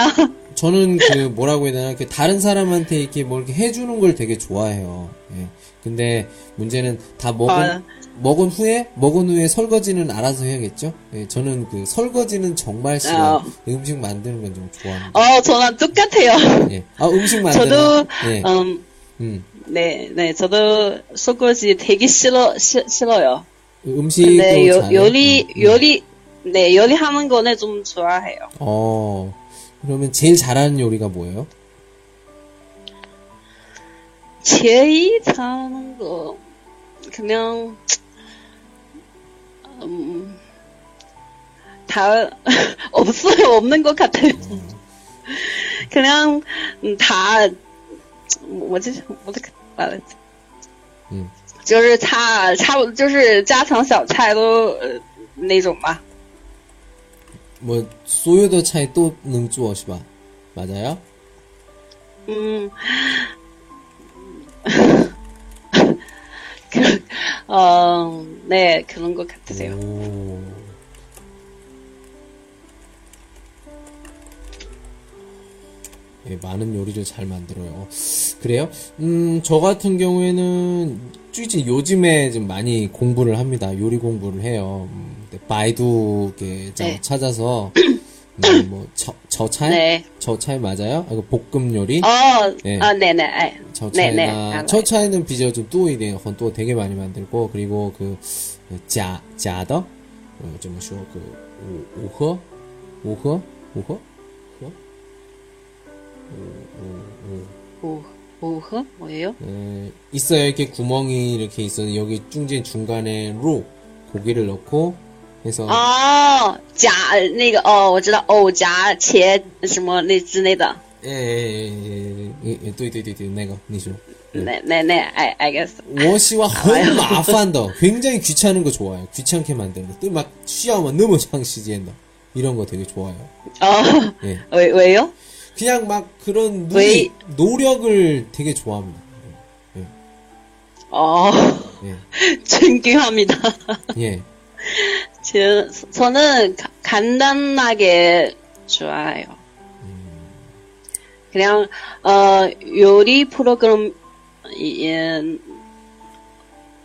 저는 그 뭐라고 해야 되나 그 다른 사람한테 이렇게 뭐 이렇게 해주는 걸 되게 좋아해요. 예. 근데 문제는 다 먹은 아. 먹은 후에 먹은 후에 설거지는 알아서 해야겠죠. 예, 저는 그 설거지는 정말 싫어. 아. 음식 만드는 건 좀 좋아합니다. 어, 저랑 똑같아요. 예. 아 음식 만드는. 저도, 예. 음, 음. 네, 네, 저도 설거지 되게 싫어, 싫, 싫어요. 음식도 근데 요? 요리, 음, 음. 요리, 네, 요리하는 거는 좀 좋아해요. 어. 그러면 제일 잘하는 요리가 뭐예요? 제일 잘하는 거, 그냥, 음, 다, 없어요. 없는 것 같아요. 그냥, 음, 다, 뭐지, 어떻게 말했지? 嗯就是差差不就是家常小菜都呃那种吧。 뭐 소요도 차이 또 능주어 시바 맞아요? 嗯， 그, 어, 네, 그런 것 같으세요. 오. 예, 많은 요리를 잘 만들어요. 그래요? 음, 저 같은 경우에는 쭈지 요즘에 좀 많이 공부를 합니다. 요리 공부를 해요. 음, 근데 바이두 이렇게 좀 네. 찾아서 음, 뭐 저, 저차이? 네. 저차이 맞아요? 아, 그 볶음 요리? 어, 네. 아, 네네, 아, 저 네네. 차이나 알아요. 저 차이는 비저 좀 또이래 헌또 되게 많이 만들고 그리고 그짜 짜더 좀说그 오- 오허 오허 오허 오, 오흐? 뭐예요? 에, 있어요 이렇게 구멍이 이렇게 있어요 여기 중间중간에 로 고기를 넣고 해서 哦，夹那个哦，我知道，藕夹茄什么那之类的。 예, 예예예예对对对对那个你说那那那，I I guess。 워시와 헐 마판더 굉장히 귀찮은 거 좋아요 귀찮게 만드는 거또막 쉬어만 너무 장시지엔다 이런 거 되게 좋아요 哦， 예. 왜 왜요? 그냥 막 그런 왜- 노, 노력을 되게 좋아합니다. 어, 예. 존경합니다. 예. 저, 저는 가- 간단하게 좋아해요. 그냥, 어, 요리 프로그램, 이, 음,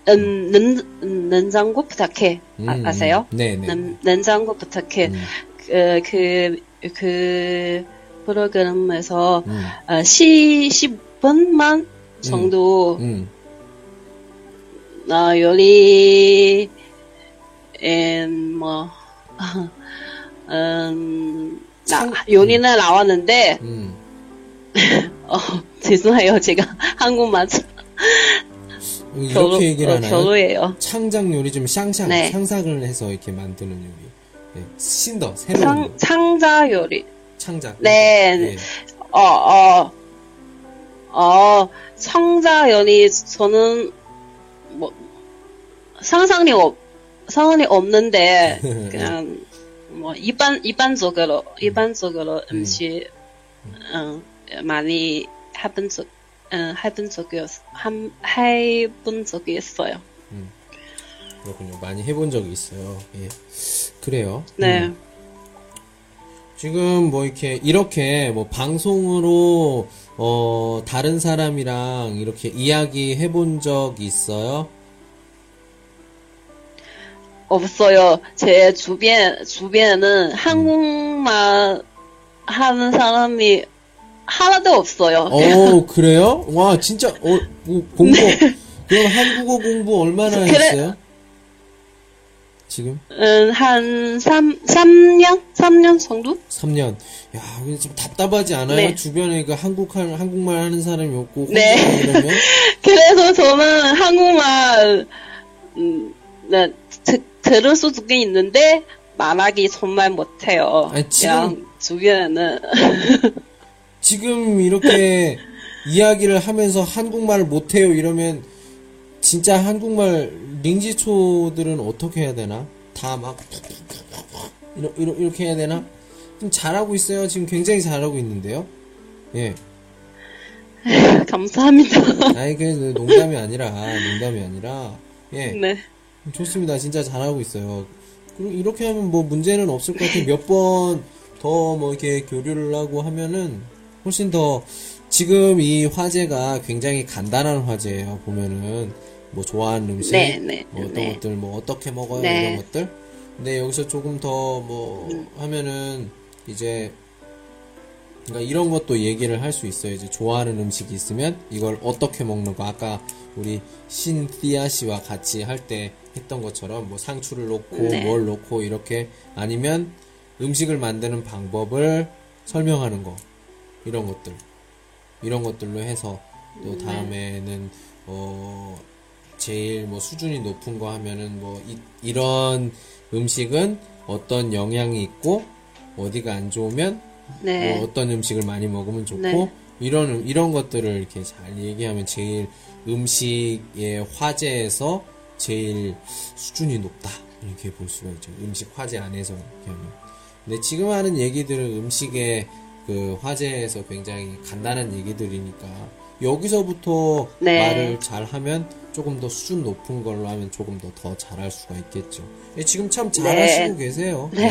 음, 는, 냉장고 부탁해. 아, 음, 아세요? 음. 네네. 는, 냉장고 부탁해. 음. 그, 그, 그 프로그램에서, 음. 어, 시, 10분만 정도, 음. 어, 요리, 음, 뭐, 음, 나, 참- 요리는 나왔는데, 음. 어, 죄송해요. 제가 한국말 이렇게 별로, 얘기를 어, 하나요? 별로예요. 창작 요리 좀 샹샹 네. 상상을 해서 이렇게 만드는 요리. 예. 신더 새로운 창, 거. 창자 요리. 창작. 네. 예. 어, 어, 어, 창자 요리, 저는, 뭐, 상상이 없, 상상이 없는데, 그냥, 뭐, 일반, 일반적으로, 일반적으로 음식, 음, 많이 해본 적, 음, 해본 적이, 없, 한, 해본 적이 있어요. 그렇군요. 많이 해본 적이 있어요. 예. 그래요. 네. 음. 지금 뭐 이렇게 이렇게 뭐 방송으로 어 다른 사람이랑 이렇게 이야기 해본 적 있어요? 없어요. 제 주변, 주변에는 한국말 하는 사람이 하나도 없어요. 어 그래요? 와 진짜 어 뭐, 공부 그럼 한국어 공부 얼마나 그래. 했어요? 지금 음, 한 3, 3년? 3년 정도? 3년. 야, 근데 좀 답답하지 않아요? 네. 주변에 그 한국 하, 한국말 하는 사람이 없고 네. 그래서 저는 한국말, 음, 네, 드, 들을 수도 있는데, 말하기 정말 못해요. 아니, 지금- 그냥 주변에는. 지금 이렇게 이야기를 하면서 한국말을 못해요 이러면 진짜 한국말 링지초들은 어떻게 해야 되나? 다 막 이렇게 해야 되나? 좀 잘하고 있어요. 지금 굉장히 잘하고 있는데요. 예. 감사합니다. 아이 그 농담이 아니라 농담이 아니라 예 네. 좋습니다. 진짜 잘하고 있어요. 그리고 이렇게 하면 뭐 문제는 없을 것 같아요. 몇 번 더 뭐 이렇게 교류를 하고 하면은 훨씬 더 지금 이 화제가 굉장히 간단한 화제예요. 보면은 뭐 좋아하는 음식, 네, 네, 뭐 어떤 네. 것들 뭐 어떻게 먹어요 네. 이런 것들. 근데 여기서 조금 더 뭐 하면은 이제 그러니까 이런 것도 얘기를 할 수 있어요. 이제 좋아하는 음식이 있으면 이걸 어떻게 먹는 거. 아까 우리 신띠아 씨와 같이 할 때 했던 것처럼 뭐 상추를 넣고 네. 뭘 넣고 이렇게 아니면 음식을 만드는 방법을 설명하는 거. 이런 것들. 이런 것들로 해서 또 다음에는 어 제일 뭐 수준이 높은 거 하면은 뭐 이, 런 음식은 어떤 영향이 있고 어디가 안 좋으면 네. 뭐 어떤 음식을 많이 먹으면 좋고 네. 이런 음- 이런 것들을 이렇게 잘 얘기하면 제일 음식의 화제에서 제일 수준이 높다 이렇게 볼 수가 있죠 음식 화제 안에서 이렇게 하면 근데 지금 하는 얘기들은 음식의 그 화제에서 굉장히 간단한 얘기들이니까 여기서부터 네. 말을 잘 하면 조금 더 수준 높은 걸로 하면 조금 더 더 잘할 수가 있겠죠 예, 지금 참 잘하시고 계세요 네.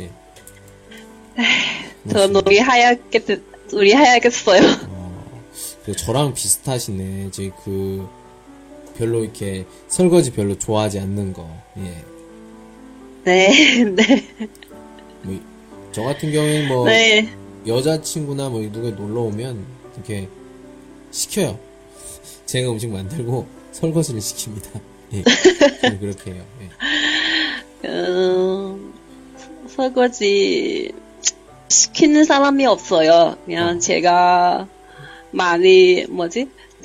예. 저 우리 하얗게 됐, 우리 하얗겠어요. 그 저랑 비슷하시네. 이제 그 별로 이렇게 설거지 별로 좋아하지 않는 거. 예. 네, 네, 뭐 저 같은 경우에는 뭐 네. 여자친구나 뭐 누가 놀러 오면 이렇게 시켜요. 제가 음식 만들고 설거지를 시킵니다. 예. 그렇게 해요. 예. 음, 설거지 시키는 사람이 없어요. 그냥 제가 많이 뭐지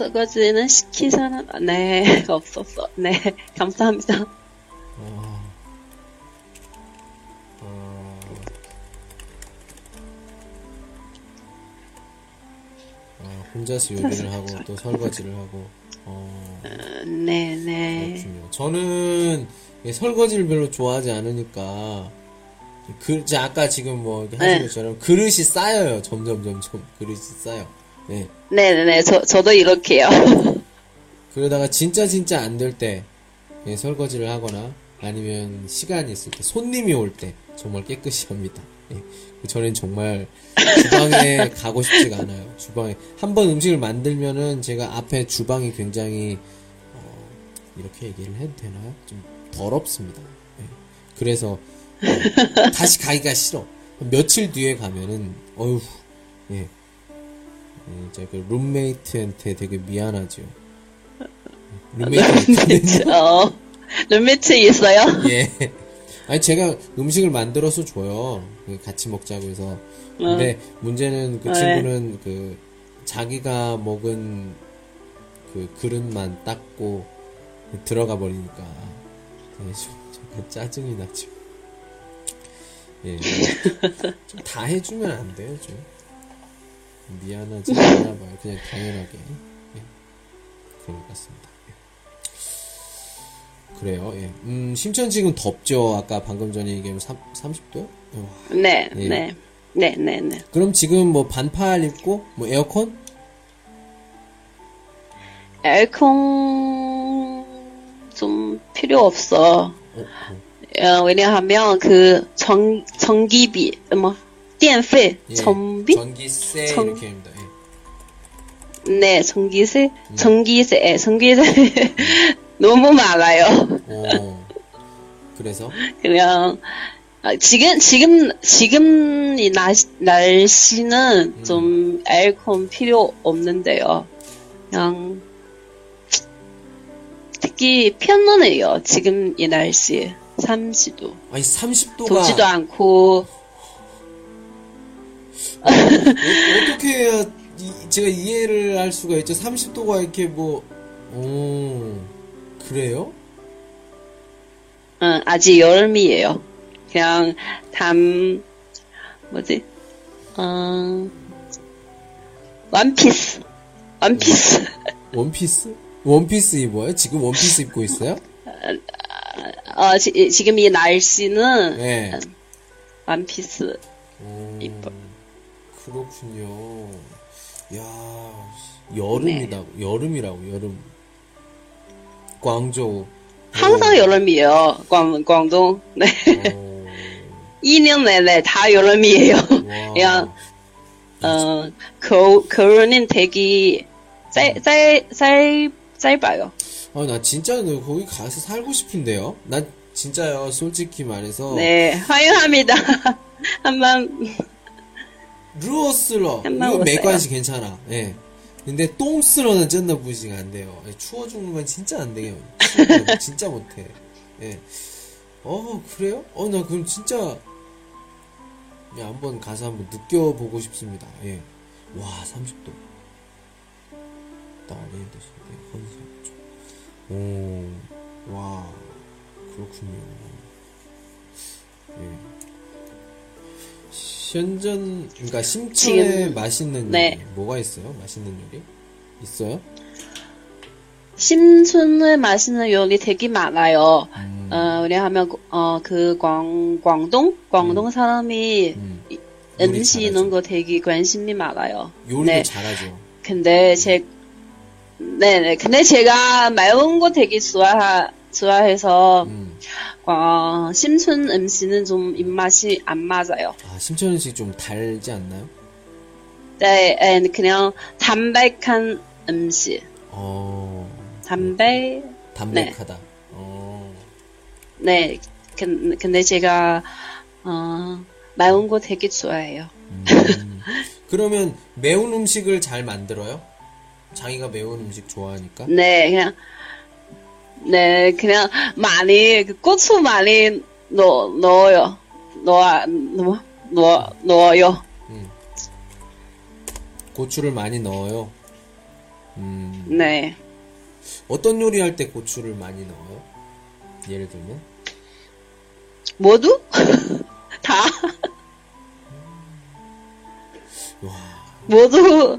설거지는 시킨 사람, 네, 없었어. 네, 감사합니다. 아, 아, 아, 혼자서 요리를 하고 또 설거지를 하고 어, 네, 네. 그렇군요. 저는 이 설거지를 별로 좋아하지 않으니까 그 아까 지금 뭐 하신 네. 것처럼 그릇이 쌓여요. 점점 점점 그릇이 쌓여. 네. 네, 네, 네. 저, 저도 이렇게요. 그러다가 진짜 진짜 안 될때 설거지를 하거나 아니면 시간이 있을 때 손님이 올 때 정말 깨끗이 합니다. 예. 저는 정말 주방에 가고 싶지가 않아요. 주방에 한 번 음식을 만들면은 제가 앞에 주방이 굉장히 어, 이렇게 얘기를 해도 되나요? 좀 더럽습니다. 예. 그래서 어, 다시 가기가 싫어. 며칠 뒤에 가면은 어휴 예. 예, 제가 그 룸메이트한테 되게 미안하죠. 룸메이트 어, 룸메트 있어요? 예. 아니 제가 음식을 만들어서 줘요. 그 같이 먹자고 해서. 근데 문제는 그 네. 친구는 그 자기가 먹은 그 그릇만 닦고 들어가 버리니까 되게 좀, 좀 짜증이 나죠. 예. 좀 다 해주면 안 돼요, 좀. 미안하지 않나 봐요. 그냥 당연하게. 예. 그런 것 같습니다. 예. 그래요, 예. 음, 심천 지금 덥죠? 아까 방금 전에 얘기한 3, 30도요? 네, 예. 네. 네, 네, 네. 그럼 지금 뭐 반팔 입고, 뭐 에어컨? 에어컨 좀 필요 없어. 어, 왜냐하면 그 전, 전기비, 뭐, 电费, 예. 전비? 전기세 전- 이렇게 합니다. 예. 네, 전기세, 음. 전기세, 전기세 너무 많아요. 오. 그래서 그냥 아, 지금 지금 지금 이 날씨, 날씨는 음. 좀 에어컨 필요 없는데요. 그냥 특히 편안해요. 지금 이 날씨 30도 아니 30도가 덥지도 않고 어떻게 해야 이- 제가 이해를 할 수가 있죠. 30도가 이렇게 뭐, 오, 그래요? 응, 아직 여름이에요. 그냥 담 뭐지? 음, 원피스, 원피스. 원피스? 원피스 입어요? 지금 원피스 입고 있어요? 어, 지, 지금 이 날씨는 네. 원피스. 오, 이뻐. 그렇군요. 야, 여름이다. 여름이라고, 여름. 광저우. 항상 여름이에요. 광, 광동. 네. 오, 2년 내내 다 여름이에요. 와. 그냥, 어, 겨, 겨울은 되게 짧, 짧, 짧, 짧아요. 아, 나 진짜 너 거기 가서 살고 싶은데요? 난 진짜요, 솔직히 말해서. 네, 환영합니다. 한번, 루어슬러. 매관시 괜찮아. 예. 근데 똥슬러는 쩐나 부시가 안 돼요. 예, 추워 죽는 건 진짜 안 돼요. 진짜 못해. 예. 어, 그래요? 어, 나 그럼 진짜, 야, 한번 가서 한번 느껴보고 싶습니다. 예. 와, 30도. 딸이 되시네. 헌상조. 오, 와, 그렇군요. 예. 현전, 그러니까 심천에 지금- 맛있는 네. 요리 뭐가 있어요? 맛있는 요리 있어요? 심춘에 맛있는 요리 되게 많아요. 음, 어, 왜냐하면, 어, 그, 광, 광동? 광동 사람이 음. 요리 음식. 이런 거 되게 관심이 많아요. 요리도 네. 잘하죠. 근데 제, 네네. 근데 제가 매운 거 되게 좋아, 좋아해서, 음. 어, 심춘 음식은 좀 입맛이 안 맞아요. 아, 심천 음식 좀 달지 않나요? 네, 에, 그냥 담백한 음식. 어, 담백, 담백하다. 어, 네. 근- 근데 제가, 어, 매운 거 되게 좋아해요. 음. 그러면 매운 음식을 잘 만들어요? 자기가 매운 음식 좋아하니까? 네, 그냥, 네, 그냥 많이, 그 고추 많이 넣, 넣어요. 넣어, 넣어, 넣어, 넣어요. 고추를 많이 넣어요. 음, 네. 어떤 요리 할 때 고추를 많이 넣어요? 예를 들면? 모두? 다? 와, 모두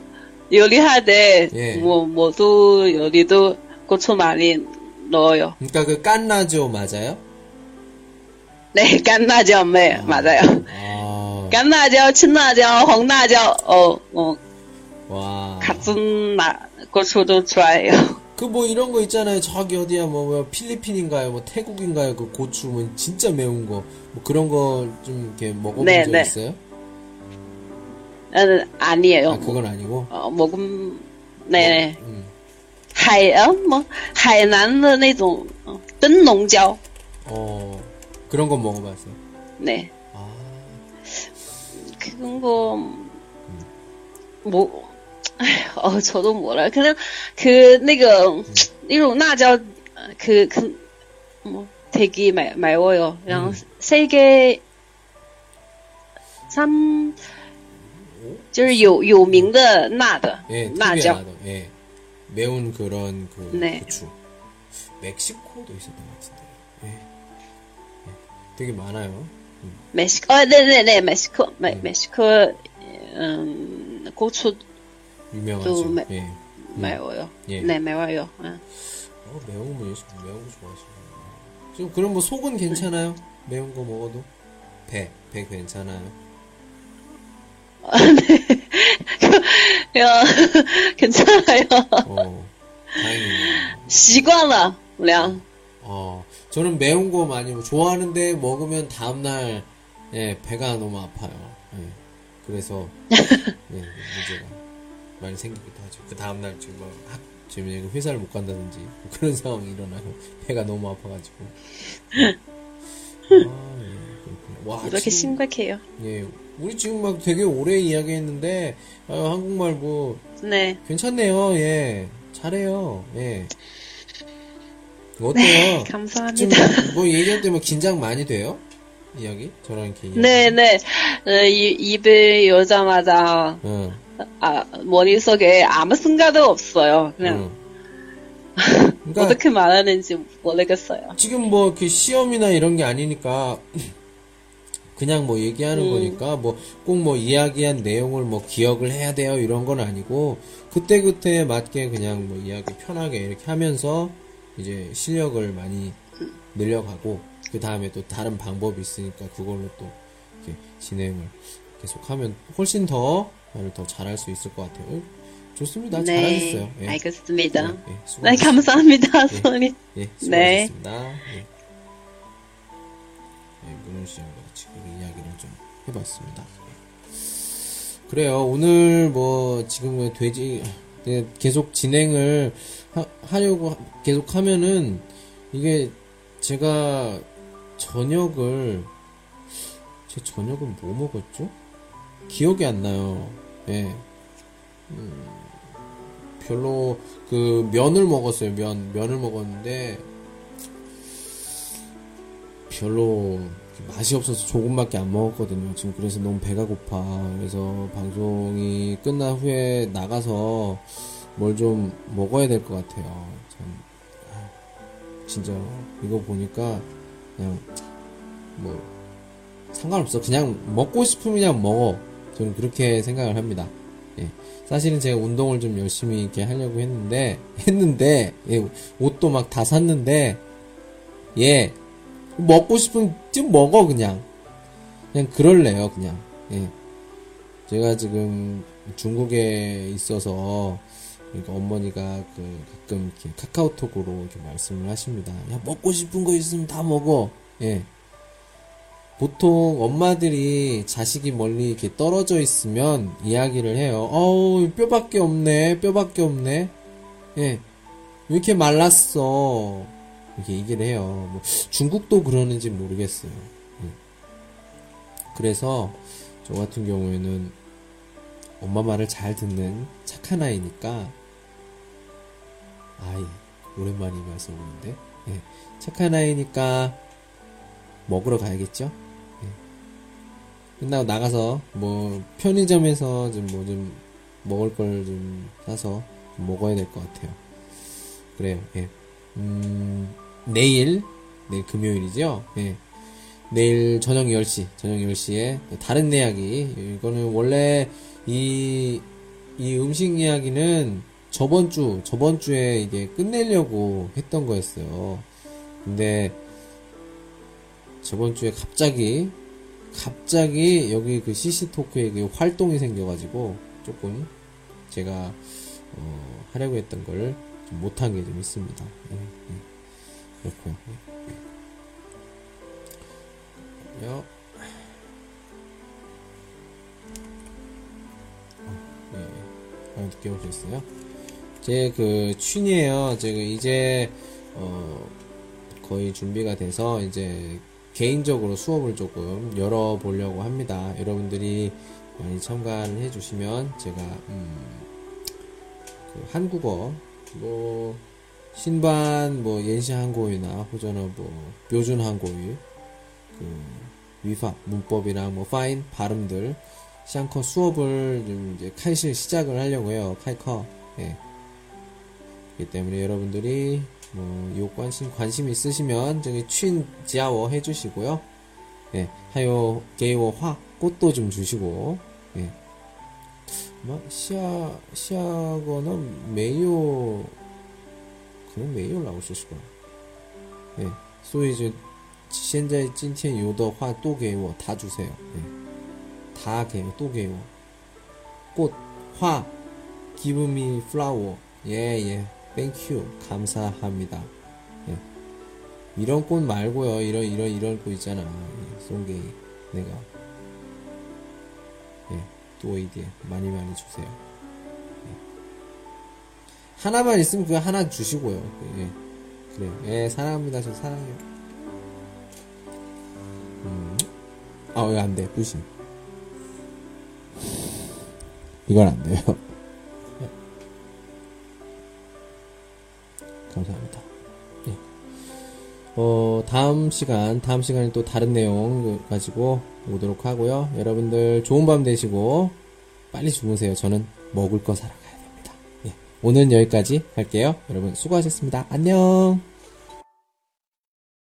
요리할 때, 예. 뭐, 모두 요리도 고추 많이 넣어요. 그러니까 그 깐라조 맞아요? 네, 깐나죠, 네, 맞아요. 아, 깐나죠, 친나죠, 홍나죠, 어, 어, 와. 같은 나, 고추도 좋아해요. 그 뭐 이런 거 있잖아요. 저기 어디야 뭐, 뭐 필리핀인가요? 뭐 태국인가요? 그 고추 뭐 진짜 매운 거. 뭐 그런 거 좀 이렇게 먹어본 네, 적 네. 있어요? 어, 아니에요. 아 그건 아니고. 어, 먹음, 네, 음. 海呃么海南的那种呃灯笼椒， 어 그런 거 먹어봤어요. 네 아 그런 거뭐 어 저도 몰라요. 그냥 그那个那种辣椒그 그 뭐 되게 매 매워요. 그냥 음. 세계 三就是有有名的辣的 예, 辣 특유의 椒， 나도, 예. 매운 그런 그 네. 고추. 멕시코도 있었던 것 같은데. 네. 네. 되게 많아요. 음. 아, 네, 네, 네, 멕시코, 아, 네네네, 멕시코, 메, 음. 멕시코, 음, 고추. 유명하죠. 매, 예. 음. 매워요. 예. 네, 매워요. 아. 어, 매운 거, 예수, 매운 거 좋아하시네요. 지금 그럼 뭐 속은 괜찮아요? 매운 거 먹어도? 배, 배 괜찮아요? 아, 네. 야, 괜찮아요. 어, 시관라, 량. 어, 저는 매운 거 많이 좋아하는데 먹으면 다음날 예, 배가 너무 아파요. 예, 그래서 예, 문제가 많이 생기기도 하죠. 그 다음날 지금 뭐 학, 지금 회사를 못 간다든지 뭐 그런 상황이 일어나요. 배가 너무 아파가지고. 아, 예, 와, 이렇게 침, 심각해요. 예, 우리 지금 막 되게 오래 이야기했는데 아, 한국말 뭐 네. 괜찮네요. 예, 잘해요. 예. 어때요? 감사합니다. 지금 뭐 얘기할 때 뭐 긴장 많이 돼요? 이야기? 저랑 이렇게 이야기. 네, 네. 어, 이, 입을 열자마자, 어, 아, 머릿속에 아무 생각도 없어요. 그냥 응. 그러니까 어떻게 말하는지 모르겠어요. 지금 뭐 이렇게 시험이나 이런 게 아니니까 그냥 뭐 얘기하는 음. 거니까 뭐꼭뭐 이야기한 내용을 뭐 기억을 해야 돼요 이런 건 아니고 그때 그때 맞게 그냥 뭐 이야기 편하게 이렇게 하면서 이제 실력을 많이 늘려가고 그 다음에 또 다른 방법이 있으니까 그걸로 또 이렇게 진행을 계속하면 훨씬 더 말을 더 잘할 수 있을 것 같아요. 어, 좋습니다. 잘하셨어요. 예. 알겠습니다. 예, 예, 네. 감사합니다, 예. 소리. 예, 네. 수고하셨습니다. 예. 예, 문훈 씨랑 같 이그 이야기를 좀 해봤습니다. 예. 그래요. 오늘 뭐 지금 뭐 돼지 네, 계속 진행을 하, 려고 계속 하면은 이게 제가 저녁을 제 저녁은 뭐 먹었죠? 기억이 안 나요. 예. 음, 별로 그 면을 먹었어요. 면 면을 먹었는데 별로 맛이 없어서 조금밖에 안 먹었거든요. 지금 그래서 너무 배가 고파. 그래서 방송이 끝난 후에 나가서 뭘 좀 먹어야 될 것 같아요. 참 아, 진짜 이거 보니까 그냥 뭐 상관없어. 그냥 먹고 싶으면 그냥 먹어. 저는 그렇게 생각을 합니다. 예. 사실은 제가 운동을 좀 열심히 이렇게 하려고 했는데, 했는데, 예, 옷도 막 다 샀는데, 예, 먹고 싶으면 좀 먹어, 그냥. 그냥 그럴래요, 그냥. 예. 제가 지금 중국에 있어서, 그러니까 어머니가 그 가끔 이렇게 카카오톡으로 이렇게 말씀을 하십니다. 야, 먹고 싶은 거 있으면 다 먹어. 예. 보통 엄마들이 자식이 멀리 이렇게 떨어져 있으면 이야기를 해요. 어우, 뼈밖에 없네. 뼈밖에 없네. 예. 왜 이렇게 말랐어? 이렇게 얘기를 해요. 뭐 중국도 그러는지 모르겠어요. 예. 그래서 저 같은 경우에는 엄마 말을 잘 듣는 착한 아이니까 아이 오랜만에 이 말씀 오는데 예. 착한 아이니까 먹으러 가야겠죠? 예. 끝나고 나가서 뭐 편의점에서 좀뭐 좀 먹을 걸 좀 사서 좀 먹어야 될 것 같아요. 그래요. 예. 음, 내일 내일 금요일이죠. 예. 내일 저녁 10시, 저녁 10시에 다른 이야기. 이거는 원래 이, 이 음식 이야기는 저번 주, 저번 주에 이게 끝내려고 했던 거였어요. 근데 저번 주에 갑자기, 갑자기 여기 그 CC토크에 그 활동이 생겨가지고 조금 제가, 어, 하려고 했던 걸좀 못한 게 좀 있습니다. 예, 예. 요. 어, 예. 아, 늦게 오셨어요? 제그 춘이에요. 제가 이제 어 거의 준비가 돼서 이제 개인적으로 수업을 조금 열어보려고 합니다. 여러분들이 많이 참가를 해주시면 제가 음, 그 한국어 뭐 신반 뭐 연시 한국어나 호전어 뭐 묘준 한국어 그 위pháp 문법이랑 뭐 파인 발음들 샹커 수업을 좀 이제开실 시작을 하려고 해요. 카이커. 예. 그렇기 때문에 여러분들이 뭐 요 관심 관심 있으시면 저기 춘 지아워 해 주시고요. 예. 하요 게이워 화 꽃도 좀 주시고. 예. 뭐 시아 시아거는 메요 그는 메요 라고 쓰시고. 예. 所以就现在今天有的话都给我다 주세요. 예. 다给我, 또给我. 꽃, 화, give me flower. 예, 예. thank you. 감사합니다. 예. 이런 꽃 말고요. 이런, 이런, 이런 꽃 있잖아. 예, 쏜게 내가. 예. 또 이게 많이 많이 주세요. 예. 하나만 있으면 그거 하나 주시고요. 예. 그래요. 예, 사랑합니다. 저 사랑해요. 음. 아, 이거 안 돼. 부심. 이건 안 돼요. 네. 감사합니다. 네. 어, 다음 시간, 다음 시간에 또 다른 내용 가지고 오도록 하고요. 여러분들 좋은 밤 되시고, 빨리 주무세요. 저는 먹을 거. 예, 오늘은 여기까지 할게요. 여러분 수고하셨습니다. 안녕.